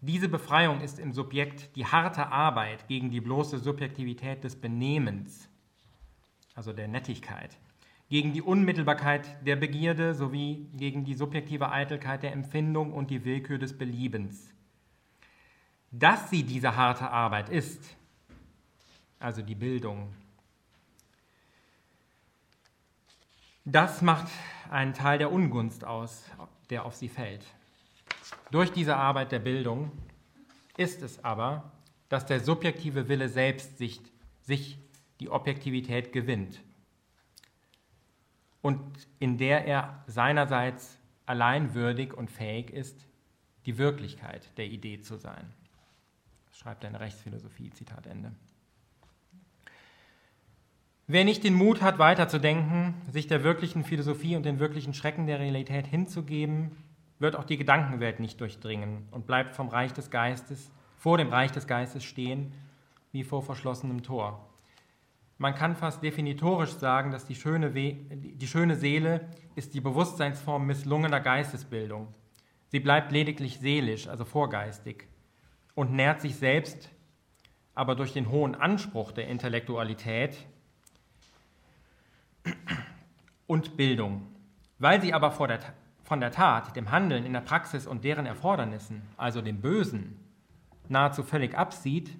Diese Befreiung ist im Subjekt die harte Arbeit gegen die bloße Subjektivität des Benehmens, also der Nettigkeit, gegen die Unmittelbarkeit der Begierde sowie gegen die subjektive Eitelkeit der Empfindung und die Willkür des Beliebens. Dass sie diese harte Arbeit ist, also die Bildung, Das macht einen Teil der Ungunst aus, der auf sie fällt. Durch diese Arbeit der Bildung ist es aber, dass der subjektive Wille selbst sich, sich die Objektivität gewinnt und in der er seinerseits allein würdig und fähig ist, die Wirklichkeit der Idee zu sein. Schreibt er in Rechtsphilosophie, Zitat Ende. Wer nicht den Mut hat, weiterzudenken, sich der wirklichen Philosophie und den wirklichen Schrecken der Realität hinzugeben, wird auch die Gedankenwelt nicht durchdringen und bleibt vom Reich des Geistes, vor dem Reich des Geistes stehen, wie vor verschlossenem Tor. Man kann fast definitorisch sagen, dass die schöne, die schöne Seele ist die Bewusstseinsform misslungener Geistesbildung. Sie bleibt lediglich seelisch, also vorgeistig, und nährt sich selbst aber durch den hohen Anspruch der Intellektualität und Bildung. Weil sie aber der, von der Tat, dem Handeln in der Praxis und deren Erfordernissen, also dem Bösen, nahezu völlig absieht,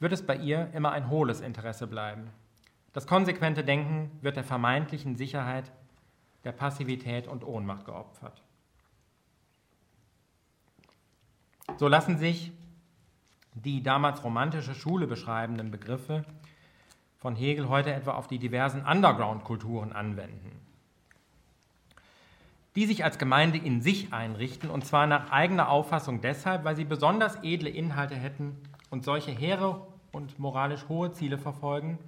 wird es bei ihr immer ein hohles Interesse bleiben. Das konsequente Denken wird der vermeintlichen Sicherheit, der Passivität und Ohnmacht geopfert. So lassen sich die damals romantische Schule beschreibenden Begriffe von Hegel heute etwa auf die diversen Underground-Kulturen anwenden, die sich als Gemeinde in sich einrichten, und zwar nach eigener Auffassung deshalb, weil sie besonders edle Inhalte hätten und solche hehre und moralisch hohe Ziele verfolgen,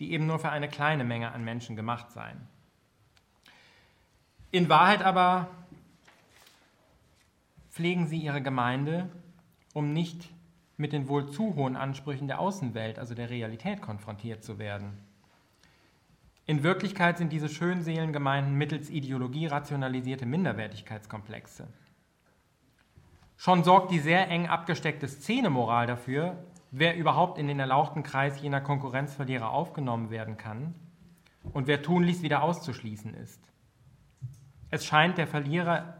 die eben nur für eine kleine Menge an Menschen gemacht seien. In Wahrheit aber pflegen sie ihre Gemeinde, um nicht mit den wohl zu hohen Ansprüchen der Außenwelt, also der Realität, konfrontiert zu werden. In Wirklichkeit sind diese Schönseelengemeinden mittels Ideologie rationalisierte Minderwertigkeitskomplexe. Schon sorgt die sehr eng abgesteckte Szenemoral dafür, wer überhaupt in den erlauchten Kreis jener Konkurrenzverlierer aufgenommen werden kann und wer tunlichst wieder auszuschließen ist. Es scheint, der Verlierer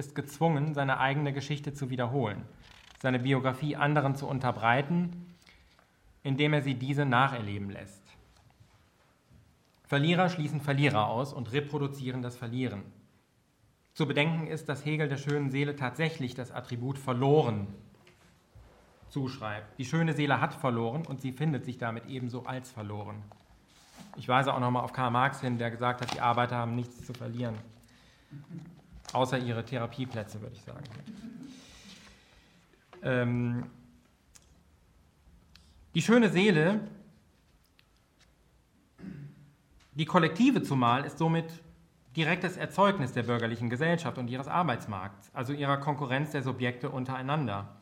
ist gezwungen, seine eigene Geschichte zu wiederholen seine Biografie anderen zu unterbreiten, indem er sie diese nacherleben lässt. Verlierer schließen Verlierer aus und reproduzieren das Verlieren. Zu bedenken ist, dass Hegel der schönen Seele tatsächlich das Attribut verloren zuschreibt. Die schöne Seele hat verloren und sie findet sich damit ebenso als verloren. Ich weise auch nochmal auf Karl Marx hin, der gesagt hat, die Arbeiter haben nichts zu verlieren, außer ihre Therapieplätze, würde ich sagen. Ähm, die schöne Seele, die Kollektive zumal, ist somit direktes Erzeugnis der bürgerlichen Gesellschaft und ihres Arbeitsmarkts, also ihrer Konkurrenz der Subjekte untereinander.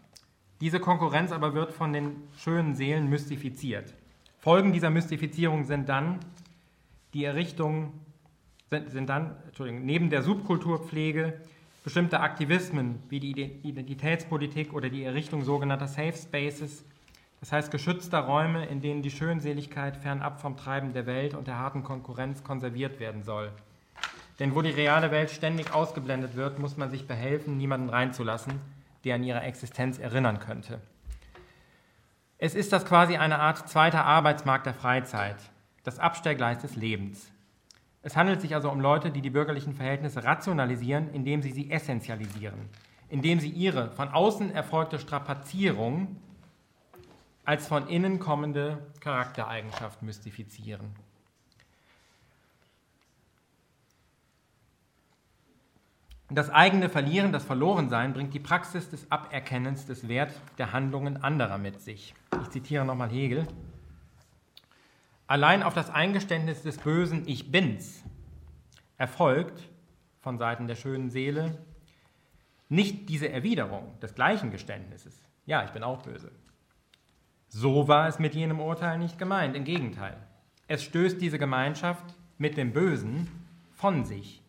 Diese Konkurrenz aber wird von den schönen Seelen mystifiziert. Folgen dieser Mystifizierung sind dann die Errichtung, sind, sind dann, neben der Subkulturpflege Bestimmte Aktivismen wie die Identitätspolitik oder die Errichtung sogenannter Safe Spaces, das heißt geschützter Räume, in denen die Schönseligkeit fernab vom Treiben der Welt und der harten Konkurrenz konserviert werden soll. Denn wo die reale Welt ständig ausgeblendet wird, muss man sich behelfen, niemanden reinzulassen, der an ihre Existenz erinnern könnte. Es ist das quasi eine Art zweiter Arbeitsmarkt der Freizeit, das Abstellgleis des Lebens. Es handelt sich also um Leute, die die bürgerlichen Verhältnisse rationalisieren, indem sie sie essentialisieren, indem sie ihre von außen erfolgte Strapazierung als von innen kommende Charaktereigenschaft mystifizieren. Das eigene Verlieren, das Verlorensein bringt die Praxis des Aberkennens des Wert der Handlungen anderer mit sich. Ich zitiere nochmal Hegel. Allein auf das Eingeständnis des bösen Ich bin's erfolgt von Seiten der schönen Seele nicht diese Erwiderung des gleichen Geständnisses. Ja, ich bin auch böse. So war es mit jenem Urteil nicht gemeint, im Gegenteil. Es stößt diese Gemeinschaft mit dem Bösen von sich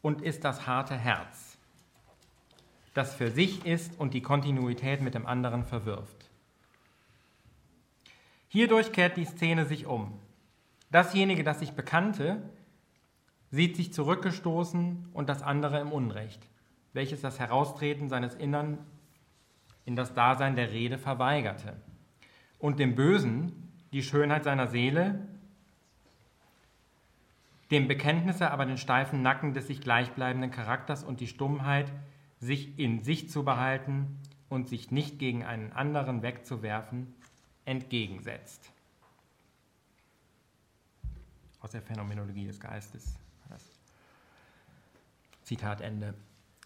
und ist das harte Herz, das für sich ist und die Kontinuität mit dem anderen verwirft. Hierdurch kehrt die Szene sich um. Dasjenige, das sich bekannte, sieht sich zurückgestoßen und das andere im Unrecht, welches das Heraustreten seines Innern in das Dasein der Rede verweigerte und dem Bösen die Schönheit seiner Seele dem Bekenntnisse aber den steifen Nacken des sich gleichbleibenden Charakters und die Stummheit, sich in sich zu behalten und sich nicht gegen einen anderen wegzuwerfen, entgegensetzt. Aus der Phänomenologie des Geistes. Zitat Ende.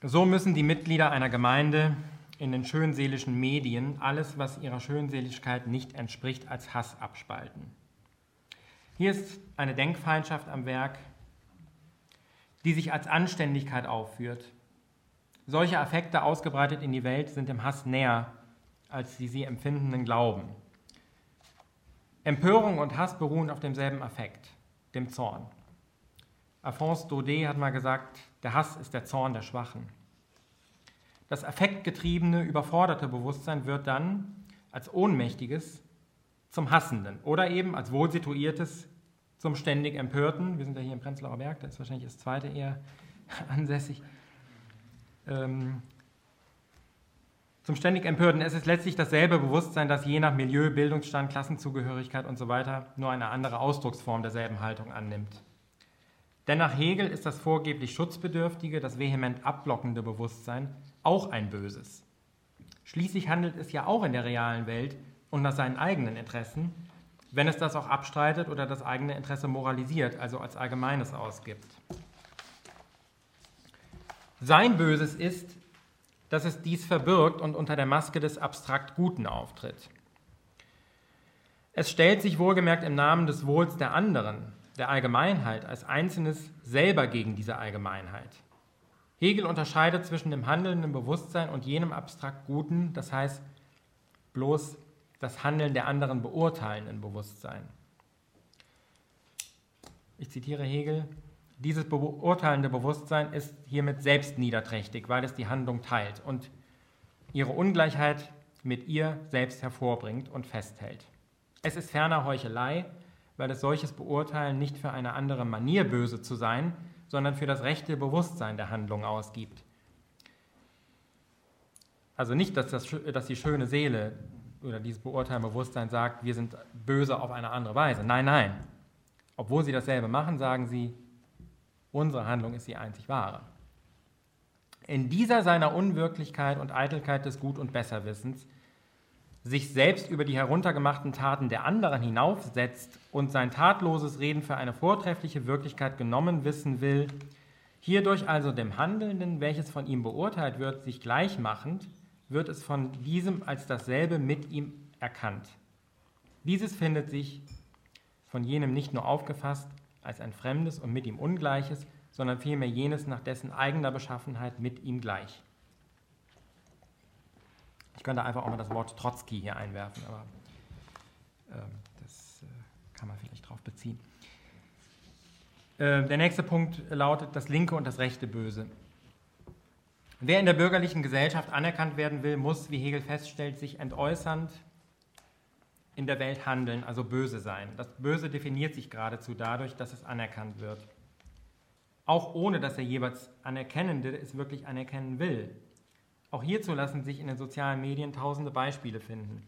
So müssen die Mitglieder einer Gemeinde in den schönseelischen Medien alles, was ihrer Schönseligkeit nicht entspricht, als Hass abspalten. Hier ist eine Denkfeindschaft am Werk, die sich als Anständigkeit aufführt. Solche Affekte ausgebreitet in die Welt sind dem Hass näher, als die sie empfindenden glauben. Empörung und Hass beruhen auf demselben Affekt, dem Zorn. Alphonse Daudet hat mal gesagt, der Hass ist der Zorn der Schwachen. Das affektgetriebene, überforderte Bewusstsein wird dann als ohnmächtiges zum Hassenden oder eben als wohlsituiertes zum ständig Empörten. Wir sind ja hier im Prenzlauer Berg, da ist wahrscheinlich das zweite eher ansässig. Ähm, zum ständig Empörten. Es ist letztlich dasselbe Bewusstsein, das je nach Milieu, Bildungsstand, Klassenzugehörigkeit und so weiter nur eine andere Ausdrucksform derselben Haltung annimmt. Denn nach Hegel ist das vorgeblich schutzbedürftige, das vehement abblockende Bewusstsein auch ein Böses. Schließlich handelt es ja auch in der realen Welt und nach seinen eigenen Interessen, wenn es das auch abstreitet oder das eigene Interesse moralisiert, also als Allgemeines ausgibt. Sein Böses ist, dass es dies verbirgt und unter der Maske des abstrakt Guten auftritt. Es stellt sich wohlgemerkt im Namen des Wohls der anderen, der Allgemeinheit, als Einzelnes selber gegen diese Allgemeinheit. Hegel unterscheidet zwischen dem handelnden Bewusstsein und jenem abstrakt Guten, das heißt bloß das Handeln der anderen beurteilenden Bewusstsein. Ich zitiere Hegel, dieses beurteilende Bewusstsein ist hiermit selbst niederträchtig, weil es die Handlung teilt und ihre Ungleichheit mit ihr selbst hervorbringt und festhält. Es ist ferner Heuchelei, weil es solches Beurteilen nicht für eine andere Manier böse zu sein, sondern für das rechte Bewusstsein der Handlung ausgibt. Also nicht, dass, das, dass die schöne Seele oder dieses beurteilende Bewusstsein sagt, wir sind böse auf eine andere Weise. Nein, nein. Obwohl sie dasselbe machen, sagen sie, unsere Handlung ist die einzig wahre. In dieser seiner Unwirklichkeit und Eitelkeit des Gut- und Besserwissens sich selbst über die heruntergemachten Taten der anderen hinaufsetzt und sein tatloses Reden für eine vortreffliche Wirklichkeit genommen wissen will, hierdurch also dem Handelnden, welches von ihm beurteilt wird, sich gleichmachend, wird es von diesem als dasselbe mit ihm erkannt. Dieses findet sich von jenem nicht nur aufgefasst als ein fremdes und mit ihm ungleiches, sondern vielmehr jenes nach dessen eigener Beschaffenheit mit ihm gleich. Ich könnte einfach auch mal das Wort Trotzki hier einwerfen, aber äh, das äh, kann man vielleicht darauf beziehen. Äh, der nächste Punkt lautet das linke und das rechte Böse. Wer in der bürgerlichen Gesellschaft anerkannt werden will, muss, wie Hegel feststellt, sich entäußernd in der Welt handeln, also böse sein. Das Böse definiert sich geradezu dadurch, dass es anerkannt wird. Auch ohne dass der jeweils Anerkennende es wirklich anerkennen will. Auch hierzu lassen sich in den sozialen Medien tausende Beispiele finden.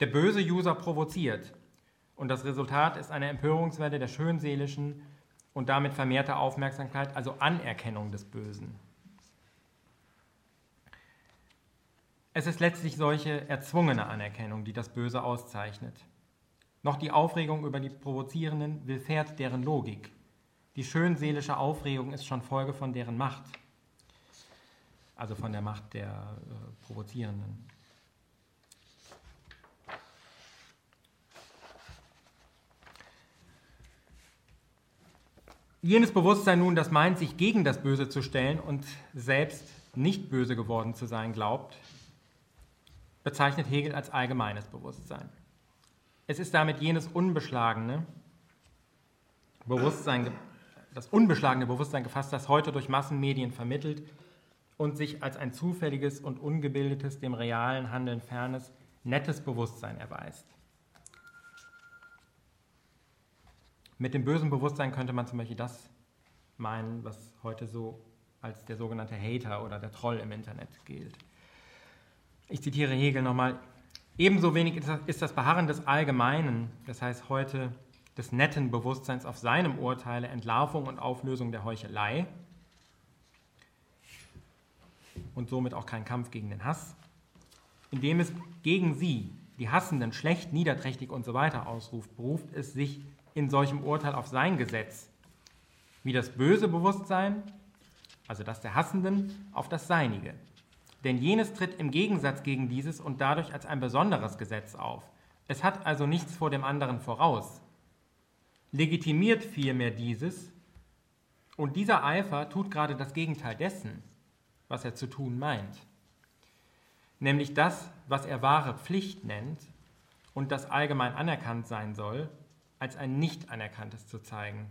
Der böse User provoziert und das Resultat ist eine Empörungswelle der schönseelischen und damit vermehrte Aufmerksamkeit, also Anerkennung des Bösen. Es ist letztlich solche erzwungene Anerkennung, die das Böse auszeichnet. Noch die Aufregung über die Provozierenden willfährt deren Logik. Die schönseelische Aufregung ist schon Folge von deren Macht, also von der Macht der äh, Provozierenden. Jenes Bewusstsein nun, das meint, sich gegen das Böse zu stellen und selbst nicht böse geworden zu sein glaubt, bezeichnet Hegel als allgemeines Bewusstsein. Es ist damit jenes unbeschlagene Bewusstsein, das unbeschlagene Bewusstsein gefasst, das heute durch Massenmedien vermittelt und sich als ein zufälliges und ungebildetes, dem realen Handeln fernes, nettes Bewusstsein erweist. Mit dem bösen Bewusstsein könnte man zum Beispiel das meinen, was heute so als der sogenannte Hater oder der Troll im Internet gilt. Ich zitiere Hegel nochmal. Ebenso wenig ist das Beharren des Allgemeinen, das heißt heute des netten Bewusstseins auf seinem Urteile, Entlarvung und Auflösung der Heuchelei und somit auch kein Kampf gegen den Hass, indem es gegen sie, die Hassenden, schlecht, niederträchtig und so weiter ausruft, beruft es sich in solchem Urteil auf sein Gesetz, wie das böse Bewusstsein, also das der Hassenden, auf das seinige. Denn jenes tritt im Gegensatz gegen dieses und dadurch als ein besonderes Gesetz auf. Es hat also nichts vor dem anderen voraus, legitimiert vielmehr dieses, und dieser Eifer tut gerade das Gegenteil dessen, was er zu tun meint, nämlich das, was er wahre Pflicht nennt und das allgemein anerkannt sein soll, als ein nicht anerkanntes zu zeigen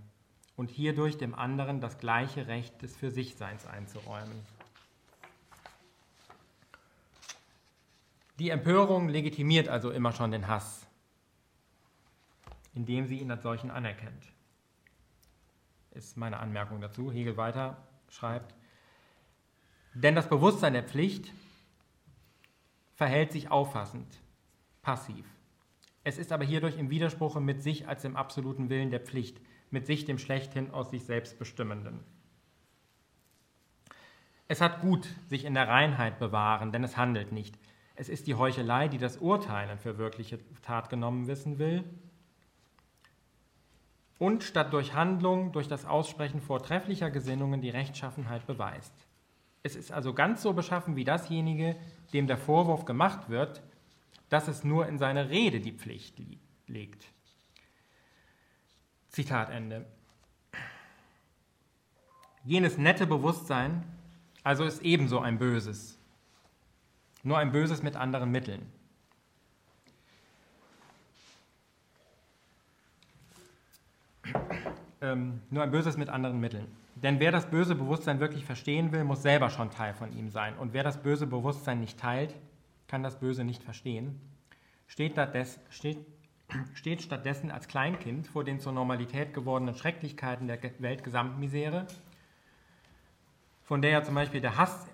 und hierdurch dem anderen das gleiche Recht des Für sich Seins einzuräumen. Die Empörung legitimiert also immer schon den Hass, indem sie ihn als solchen anerkennt. Ist meine Anmerkung dazu. Hegel weiter schreibt, denn das Bewusstsein der Pflicht verhält sich auffassend, passiv. Es ist aber hierdurch im Widerspruch mit sich als dem absoluten Willen der Pflicht, mit sich dem schlechthin aus sich selbst bestimmenden. Es hat gut sich in der Reinheit bewahren, denn es handelt nicht. Es ist die Heuchelei, die das Urteilen für wirkliche Tat genommen wissen will. Und statt durch Handlung, durch das Aussprechen vortrefflicher Gesinnungen die Rechtschaffenheit beweist. Es ist also ganz so beschaffen wie dasjenige, dem der Vorwurf gemacht wird, dass es nur in seine Rede die Pflicht liegt. Zitat Ende. Jenes nette Bewusstsein also ist ebenso ein böses, nur ein Böses mit anderen Mitteln. Ähm, nur ein Böses mit anderen Mitteln. Denn wer das böse Bewusstsein wirklich verstehen will, muss selber schon Teil von ihm sein. Und wer das böse Bewusstsein nicht teilt, kann das Böse nicht verstehen, steht, steht, steht stattdessen als Kleinkind vor den zur Normalität gewordenen Schrecklichkeiten der Weltgesamtmisere, von der ja zum Beispiel der Hass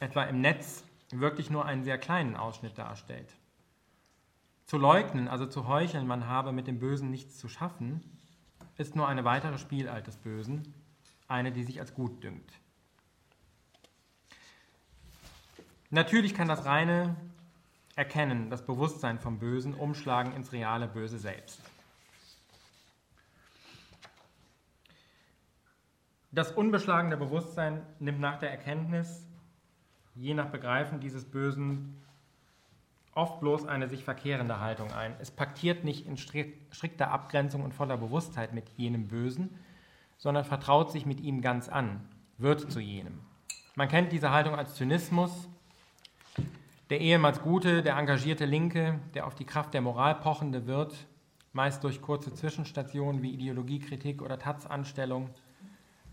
etwa im Netz wirklich nur einen sehr kleinen Ausschnitt darstellt. Zu leugnen, also zu heucheln, man habe mit dem Bösen nichts zu schaffen, ist nur eine weitere Spielart des Bösen, eine, die sich als gut dünkt. Natürlich kann das reine Erkennen, das Bewusstsein vom Bösen umschlagen ins reale Böse selbst. Das unbeschlagene Bewusstsein nimmt nach der Erkenntnis je nach Begreifen dieses Bösen oft bloß eine sich verkehrende Haltung ein. Es paktiert nicht in strikter Abgrenzung und voller Bewusstheit mit jenem Bösen, sondern vertraut sich mit ihm ganz an, wird zu jenem. Man kennt diese Haltung als Zynismus. Der ehemals gute, der engagierte Linke, der auf die Kraft der Moral pochende wird, meist durch kurze Zwischenstationen wie Ideologiekritik oder Taz-Anstellung,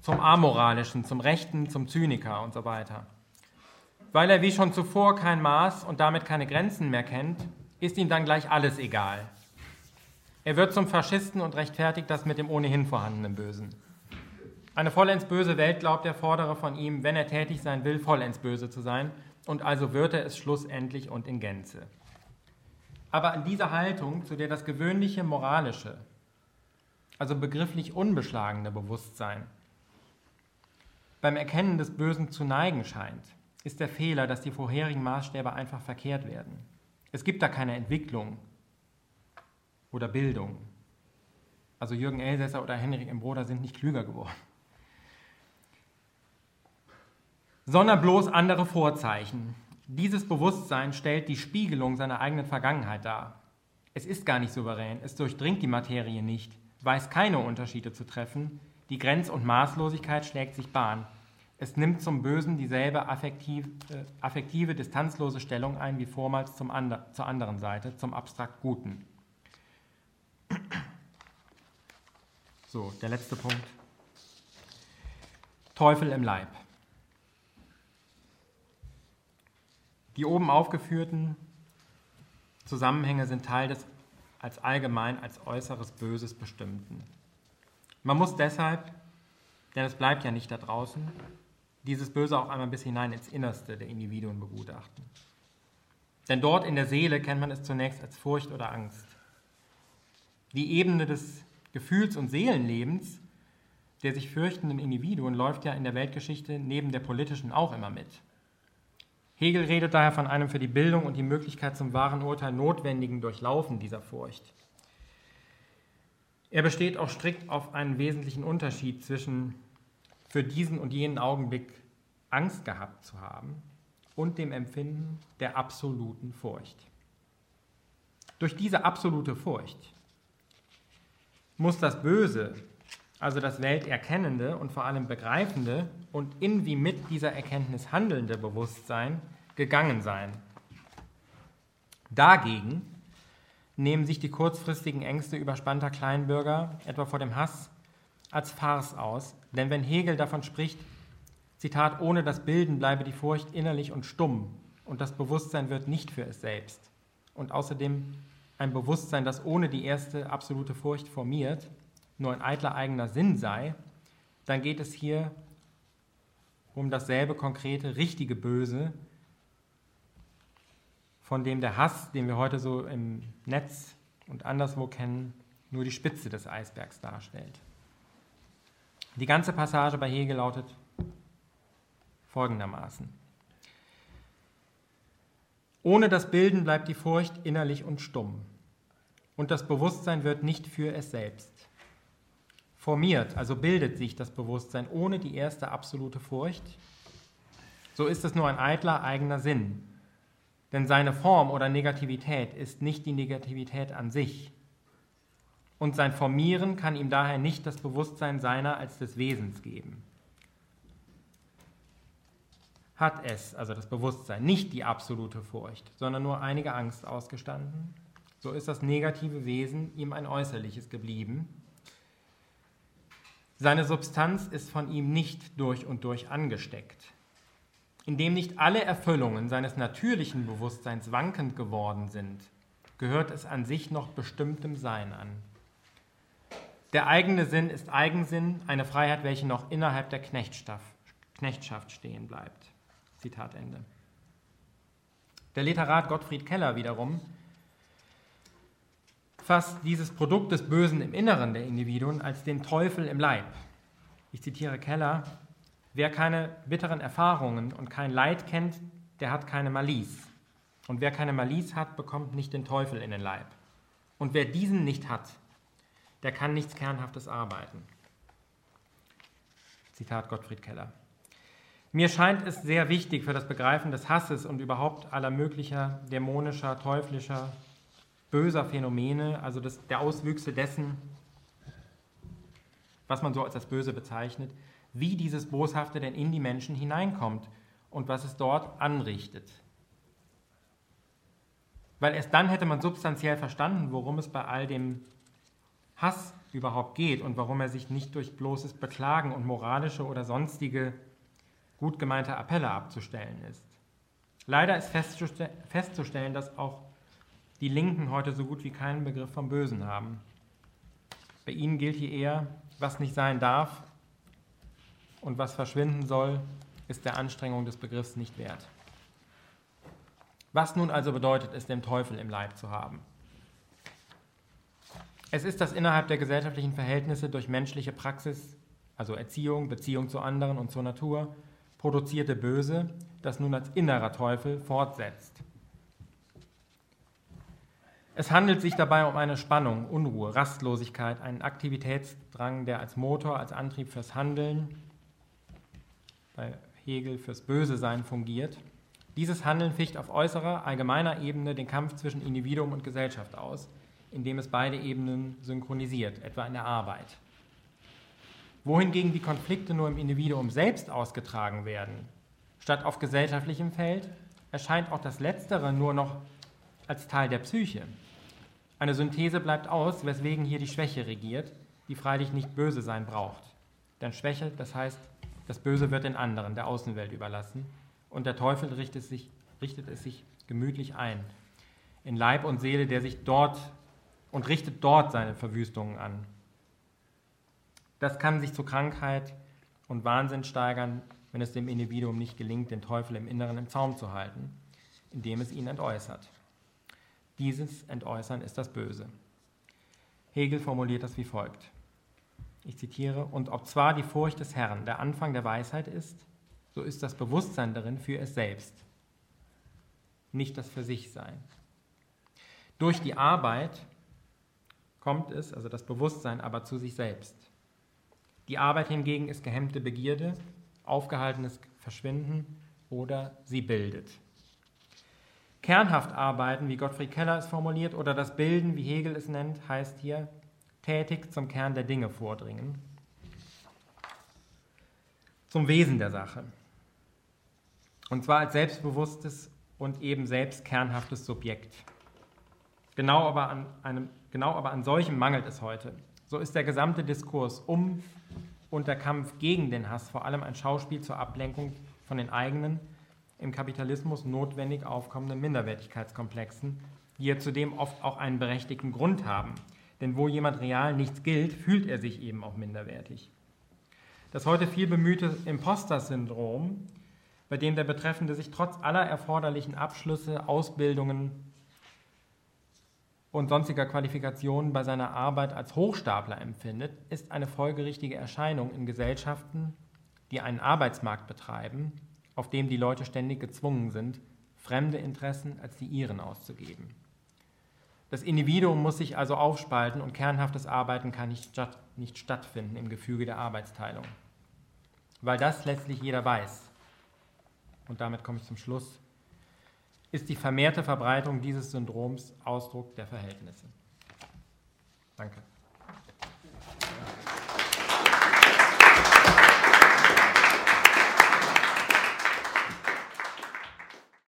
zum Amoralischen, zum Rechten, zum Zyniker und so weiter. Weil er wie schon zuvor kein Maß und damit keine Grenzen mehr kennt, ist ihm dann gleich alles egal. Er wird zum Faschisten und rechtfertigt das mit dem ohnehin vorhandenen Bösen. Eine vollends böse Welt, glaubt er, fordere von ihm, wenn er tätig sein will, vollends böse zu sein, und also wird er es schlussendlich und in Gänze. Aber an dieser Haltung, zu der das gewöhnliche moralische, also begrifflich unbeschlagene Bewusstsein beim Erkennen des Bösen zu neigen scheint, ist der Fehler, dass die vorherigen Maßstäbe einfach verkehrt werden. Es gibt da keine Entwicklung oder Bildung. Also Jürgen Elsässer oder Henrik Embroder sind nicht klüger geworden. Sondern bloß andere Vorzeichen. Dieses Bewusstsein stellt die Spiegelung seiner eigenen Vergangenheit dar. Es ist gar nicht souverän, es durchdringt die Materie nicht, weiß keine Unterschiede zu treffen, die Grenz- und Maßlosigkeit schlägt sich Bahn. Es nimmt zum Bösen dieselbe affektive, äh, affektive distanzlose Stellung ein wie vormals zum ander, zur anderen Seite, zum abstrakt Guten. So, der letzte Punkt. Teufel im Leib. Die oben aufgeführten Zusammenhänge sind Teil des als allgemein als äußeres Böses bestimmten. Man muss deshalb, denn es bleibt ja nicht da draußen, dieses Böse auch einmal bis hinein ins Innerste der Individuen begutachten. Denn dort in der Seele kennt man es zunächst als Furcht oder Angst. Die Ebene des Gefühls- und Seelenlebens der sich fürchtenden Individuen läuft ja in der Weltgeschichte neben der politischen auch immer mit. Hegel redet daher von einem für die Bildung und die Möglichkeit zum wahren Urteil notwendigen Durchlaufen dieser Furcht. Er besteht auch strikt auf einen wesentlichen Unterschied zwischen für diesen und jenen Augenblick Angst gehabt zu haben und dem Empfinden der absoluten Furcht. Durch diese absolute Furcht muss das Böse, also das Welterkennende und vor allem Begreifende und in wie mit dieser Erkenntnis handelnde Bewusstsein gegangen sein. Dagegen nehmen sich die kurzfristigen Ängste überspannter Kleinbürger, etwa vor dem Hass, als Farce aus. Denn wenn Hegel davon spricht, Zitat, ohne das Bilden bleibe die Furcht innerlich und stumm und das Bewusstsein wird nicht für es selbst. Und außerdem ein Bewusstsein, das ohne die erste absolute Furcht formiert, nur ein eitler eigener Sinn sei, dann geht es hier um dasselbe konkrete, richtige Böse, von dem der Hass, den wir heute so im Netz und anderswo kennen, nur die Spitze des Eisbergs darstellt. Die ganze Passage bei Hegel lautet folgendermaßen. Ohne das Bilden bleibt die Furcht innerlich und stumm, und das Bewusstsein wird nicht für es selbst. Formiert, also bildet sich das Bewusstsein ohne die erste absolute Furcht, so ist es nur ein eitler eigener Sinn, denn seine Form oder Negativität ist nicht die Negativität an sich. Und sein Formieren kann ihm daher nicht das Bewusstsein seiner als des Wesens geben. Hat es, also das Bewusstsein, nicht die absolute Furcht, sondern nur einige Angst ausgestanden, so ist das negative Wesen ihm ein äußerliches geblieben. Seine Substanz ist von ihm nicht durch und durch angesteckt in dem nicht alle Erfüllungen seines natürlichen Bewusstseins wankend geworden sind, gehört es an sich noch bestimmtem Sein an. Der eigene Sinn ist Eigensinn, eine Freiheit, welche noch innerhalb der Knechtschaft stehen bleibt. Zitat Ende. Der Literat Gottfried Keller wiederum fasst dieses Produkt des Bösen im Inneren der Individuen als den Teufel im Leib. Ich zitiere Keller, Wer keine bitteren Erfahrungen und kein Leid kennt, der hat keine Malice. Und wer keine Malice hat, bekommt nicht den Teufel in den Leib. Und wer diesen nicht hat, der kann nichts Kernhaftes arbeiten. Zitat Gottfried Keller. Mir scheint es sehr wichtig für das Begreifen des Hasses und überhaupt aller möglicher dämonischer, teuflischer, böser Phänomene, also des, der Auswüchse dessen, was man so als das Böse bezeichnet, wie dieses Boshafte denn in die Menschen hineinkommt und was es dort anrichtet. Weil erst dann hätte man substanziell verstanden, worum es bei all dem Hass überhaupt geht und warum er sich nicht durch bloßes Beklagen und moralische oder sonstige gut gemeinte Appelle abzustellen ist. Leider ist festzustellen, dass auch die Linken heute so gut wie keinen Begriff vom Bösen haben. Bei ihnen gilt hier eher, was nicht sein darf und was verschwinden soll, ist der Anstrengung des Begriffs nicht wert. Was nun also bedeutet es, den Teufel im Leib zu haben? Es ist das innerhalb der gesellschaftlichen Verhältnisse durch menschliche Praxis, also Erziehung, Beziehung zu anderen und zur Natur, produzierte Böse, das nun als innerer Teufel fortsetzt. Es handelt sich dabei um eine Spannung, Unruhe, Rastlosigkeit, einen Aktivitätsdrang, der als Motor, als Antrieb fürs Handeln, bei Hegel fürs Böse sein fungiert. Dieses Handeln ficht auf äußerer, allgemeiner Ebene den Kampf zwischen Individuum und Gesellschaft aus – indem es beide Ebenen synchronisiert, etwa in der Arbeit. Wohingegen die Konflikte nur im Individuum selbst ausgetragen werden, statt auf gesellschaftlichem Feld, erscheint auch das Letztere nur noch als Teil der Psyche. Eine Synthese bleibt aus, weswegen hier die Schwäche regiert, die freilich nicht böse sein braucht. Denn Schwäche, das heißt, das Böse wird den anderen, der Außenwelt überlassen, und der Teufel richtet, sich, richtet es sich gemütlich ein, in Leib und Seele, der sich dort und richtet dort seine Verwüstungen an. Das kann sich zu Krankheit und Wahnsinn steigern, wenn es dem Individuum nicht gelingt, den Teufel im Inneren im Zaum zu halten, indem es ihn entäußert. Dieses Entäußern ist das Böse. Hegel formuliert das wie folgt. Ich zitiere, und ob zwar die Furcht des Herrn der Anfang der Weisheit ist, so ist das Bewusstsein darin für es selbst, nicht das für sich sein. Durch die Arbeit kommt es, also das Bewusstsein, aber zu sich selbst. Die Arbeit hingegen ist gehemmte Begierde, aufgehaltenes Verschwinden oder sie bildet. Kernhaft arbeiten, wie Gottfried Keller es formuliert, oder das Bilden, wie Hegel es nennt, heißt hier tätig zum Kern der Dinge vordringen, zum Wesen der Sache. Und zwar als selbstbewusstes und eben selbst kernhaftes Subjekt. Genau aber an einem Genau aber an solchem mangelt es heute. So ist der gesamte Diskurs um und der Kampf gegen den Hass vor allem ein Schauspiel zur Ablenkung von den eigenen, im Kapitalismus notwendig aufkommenden Minderwertigkeitskomplexen, die ja zudem oft auch einen berechtigten Grund haben. Denn wo jemand real nichts gilt, fühlt er sich eben auch minderwertig. Das heute viel bemühte Imposter-Syndrom, bei dem der Betreffende sich trotz aller erforderlichen Abschlüsse, Ausbildungen, und sonstiger Qualifikationen bei seiner Arbeit als Hochstapler empfindet, ist eine folgerichtige Erscheinung in Gesellschaften, die einen Arbeitsmarkt betreiben, auf dem die Leute ständig gezwungen sind, fremde Interessen als die ihren auszugeben. Das Individuum muss sich also aufspalten und kernhaftes Arbeiten kann nicht, statt, nicht stattfinden im Gefüge der Arbeitsteilung. Weil das letztlich jeder weiß. Und damit komme ich zum Schluss ist die vermehrte Verbreitung dieses Syndroms Ausdruck der Verhältnisse. Danke.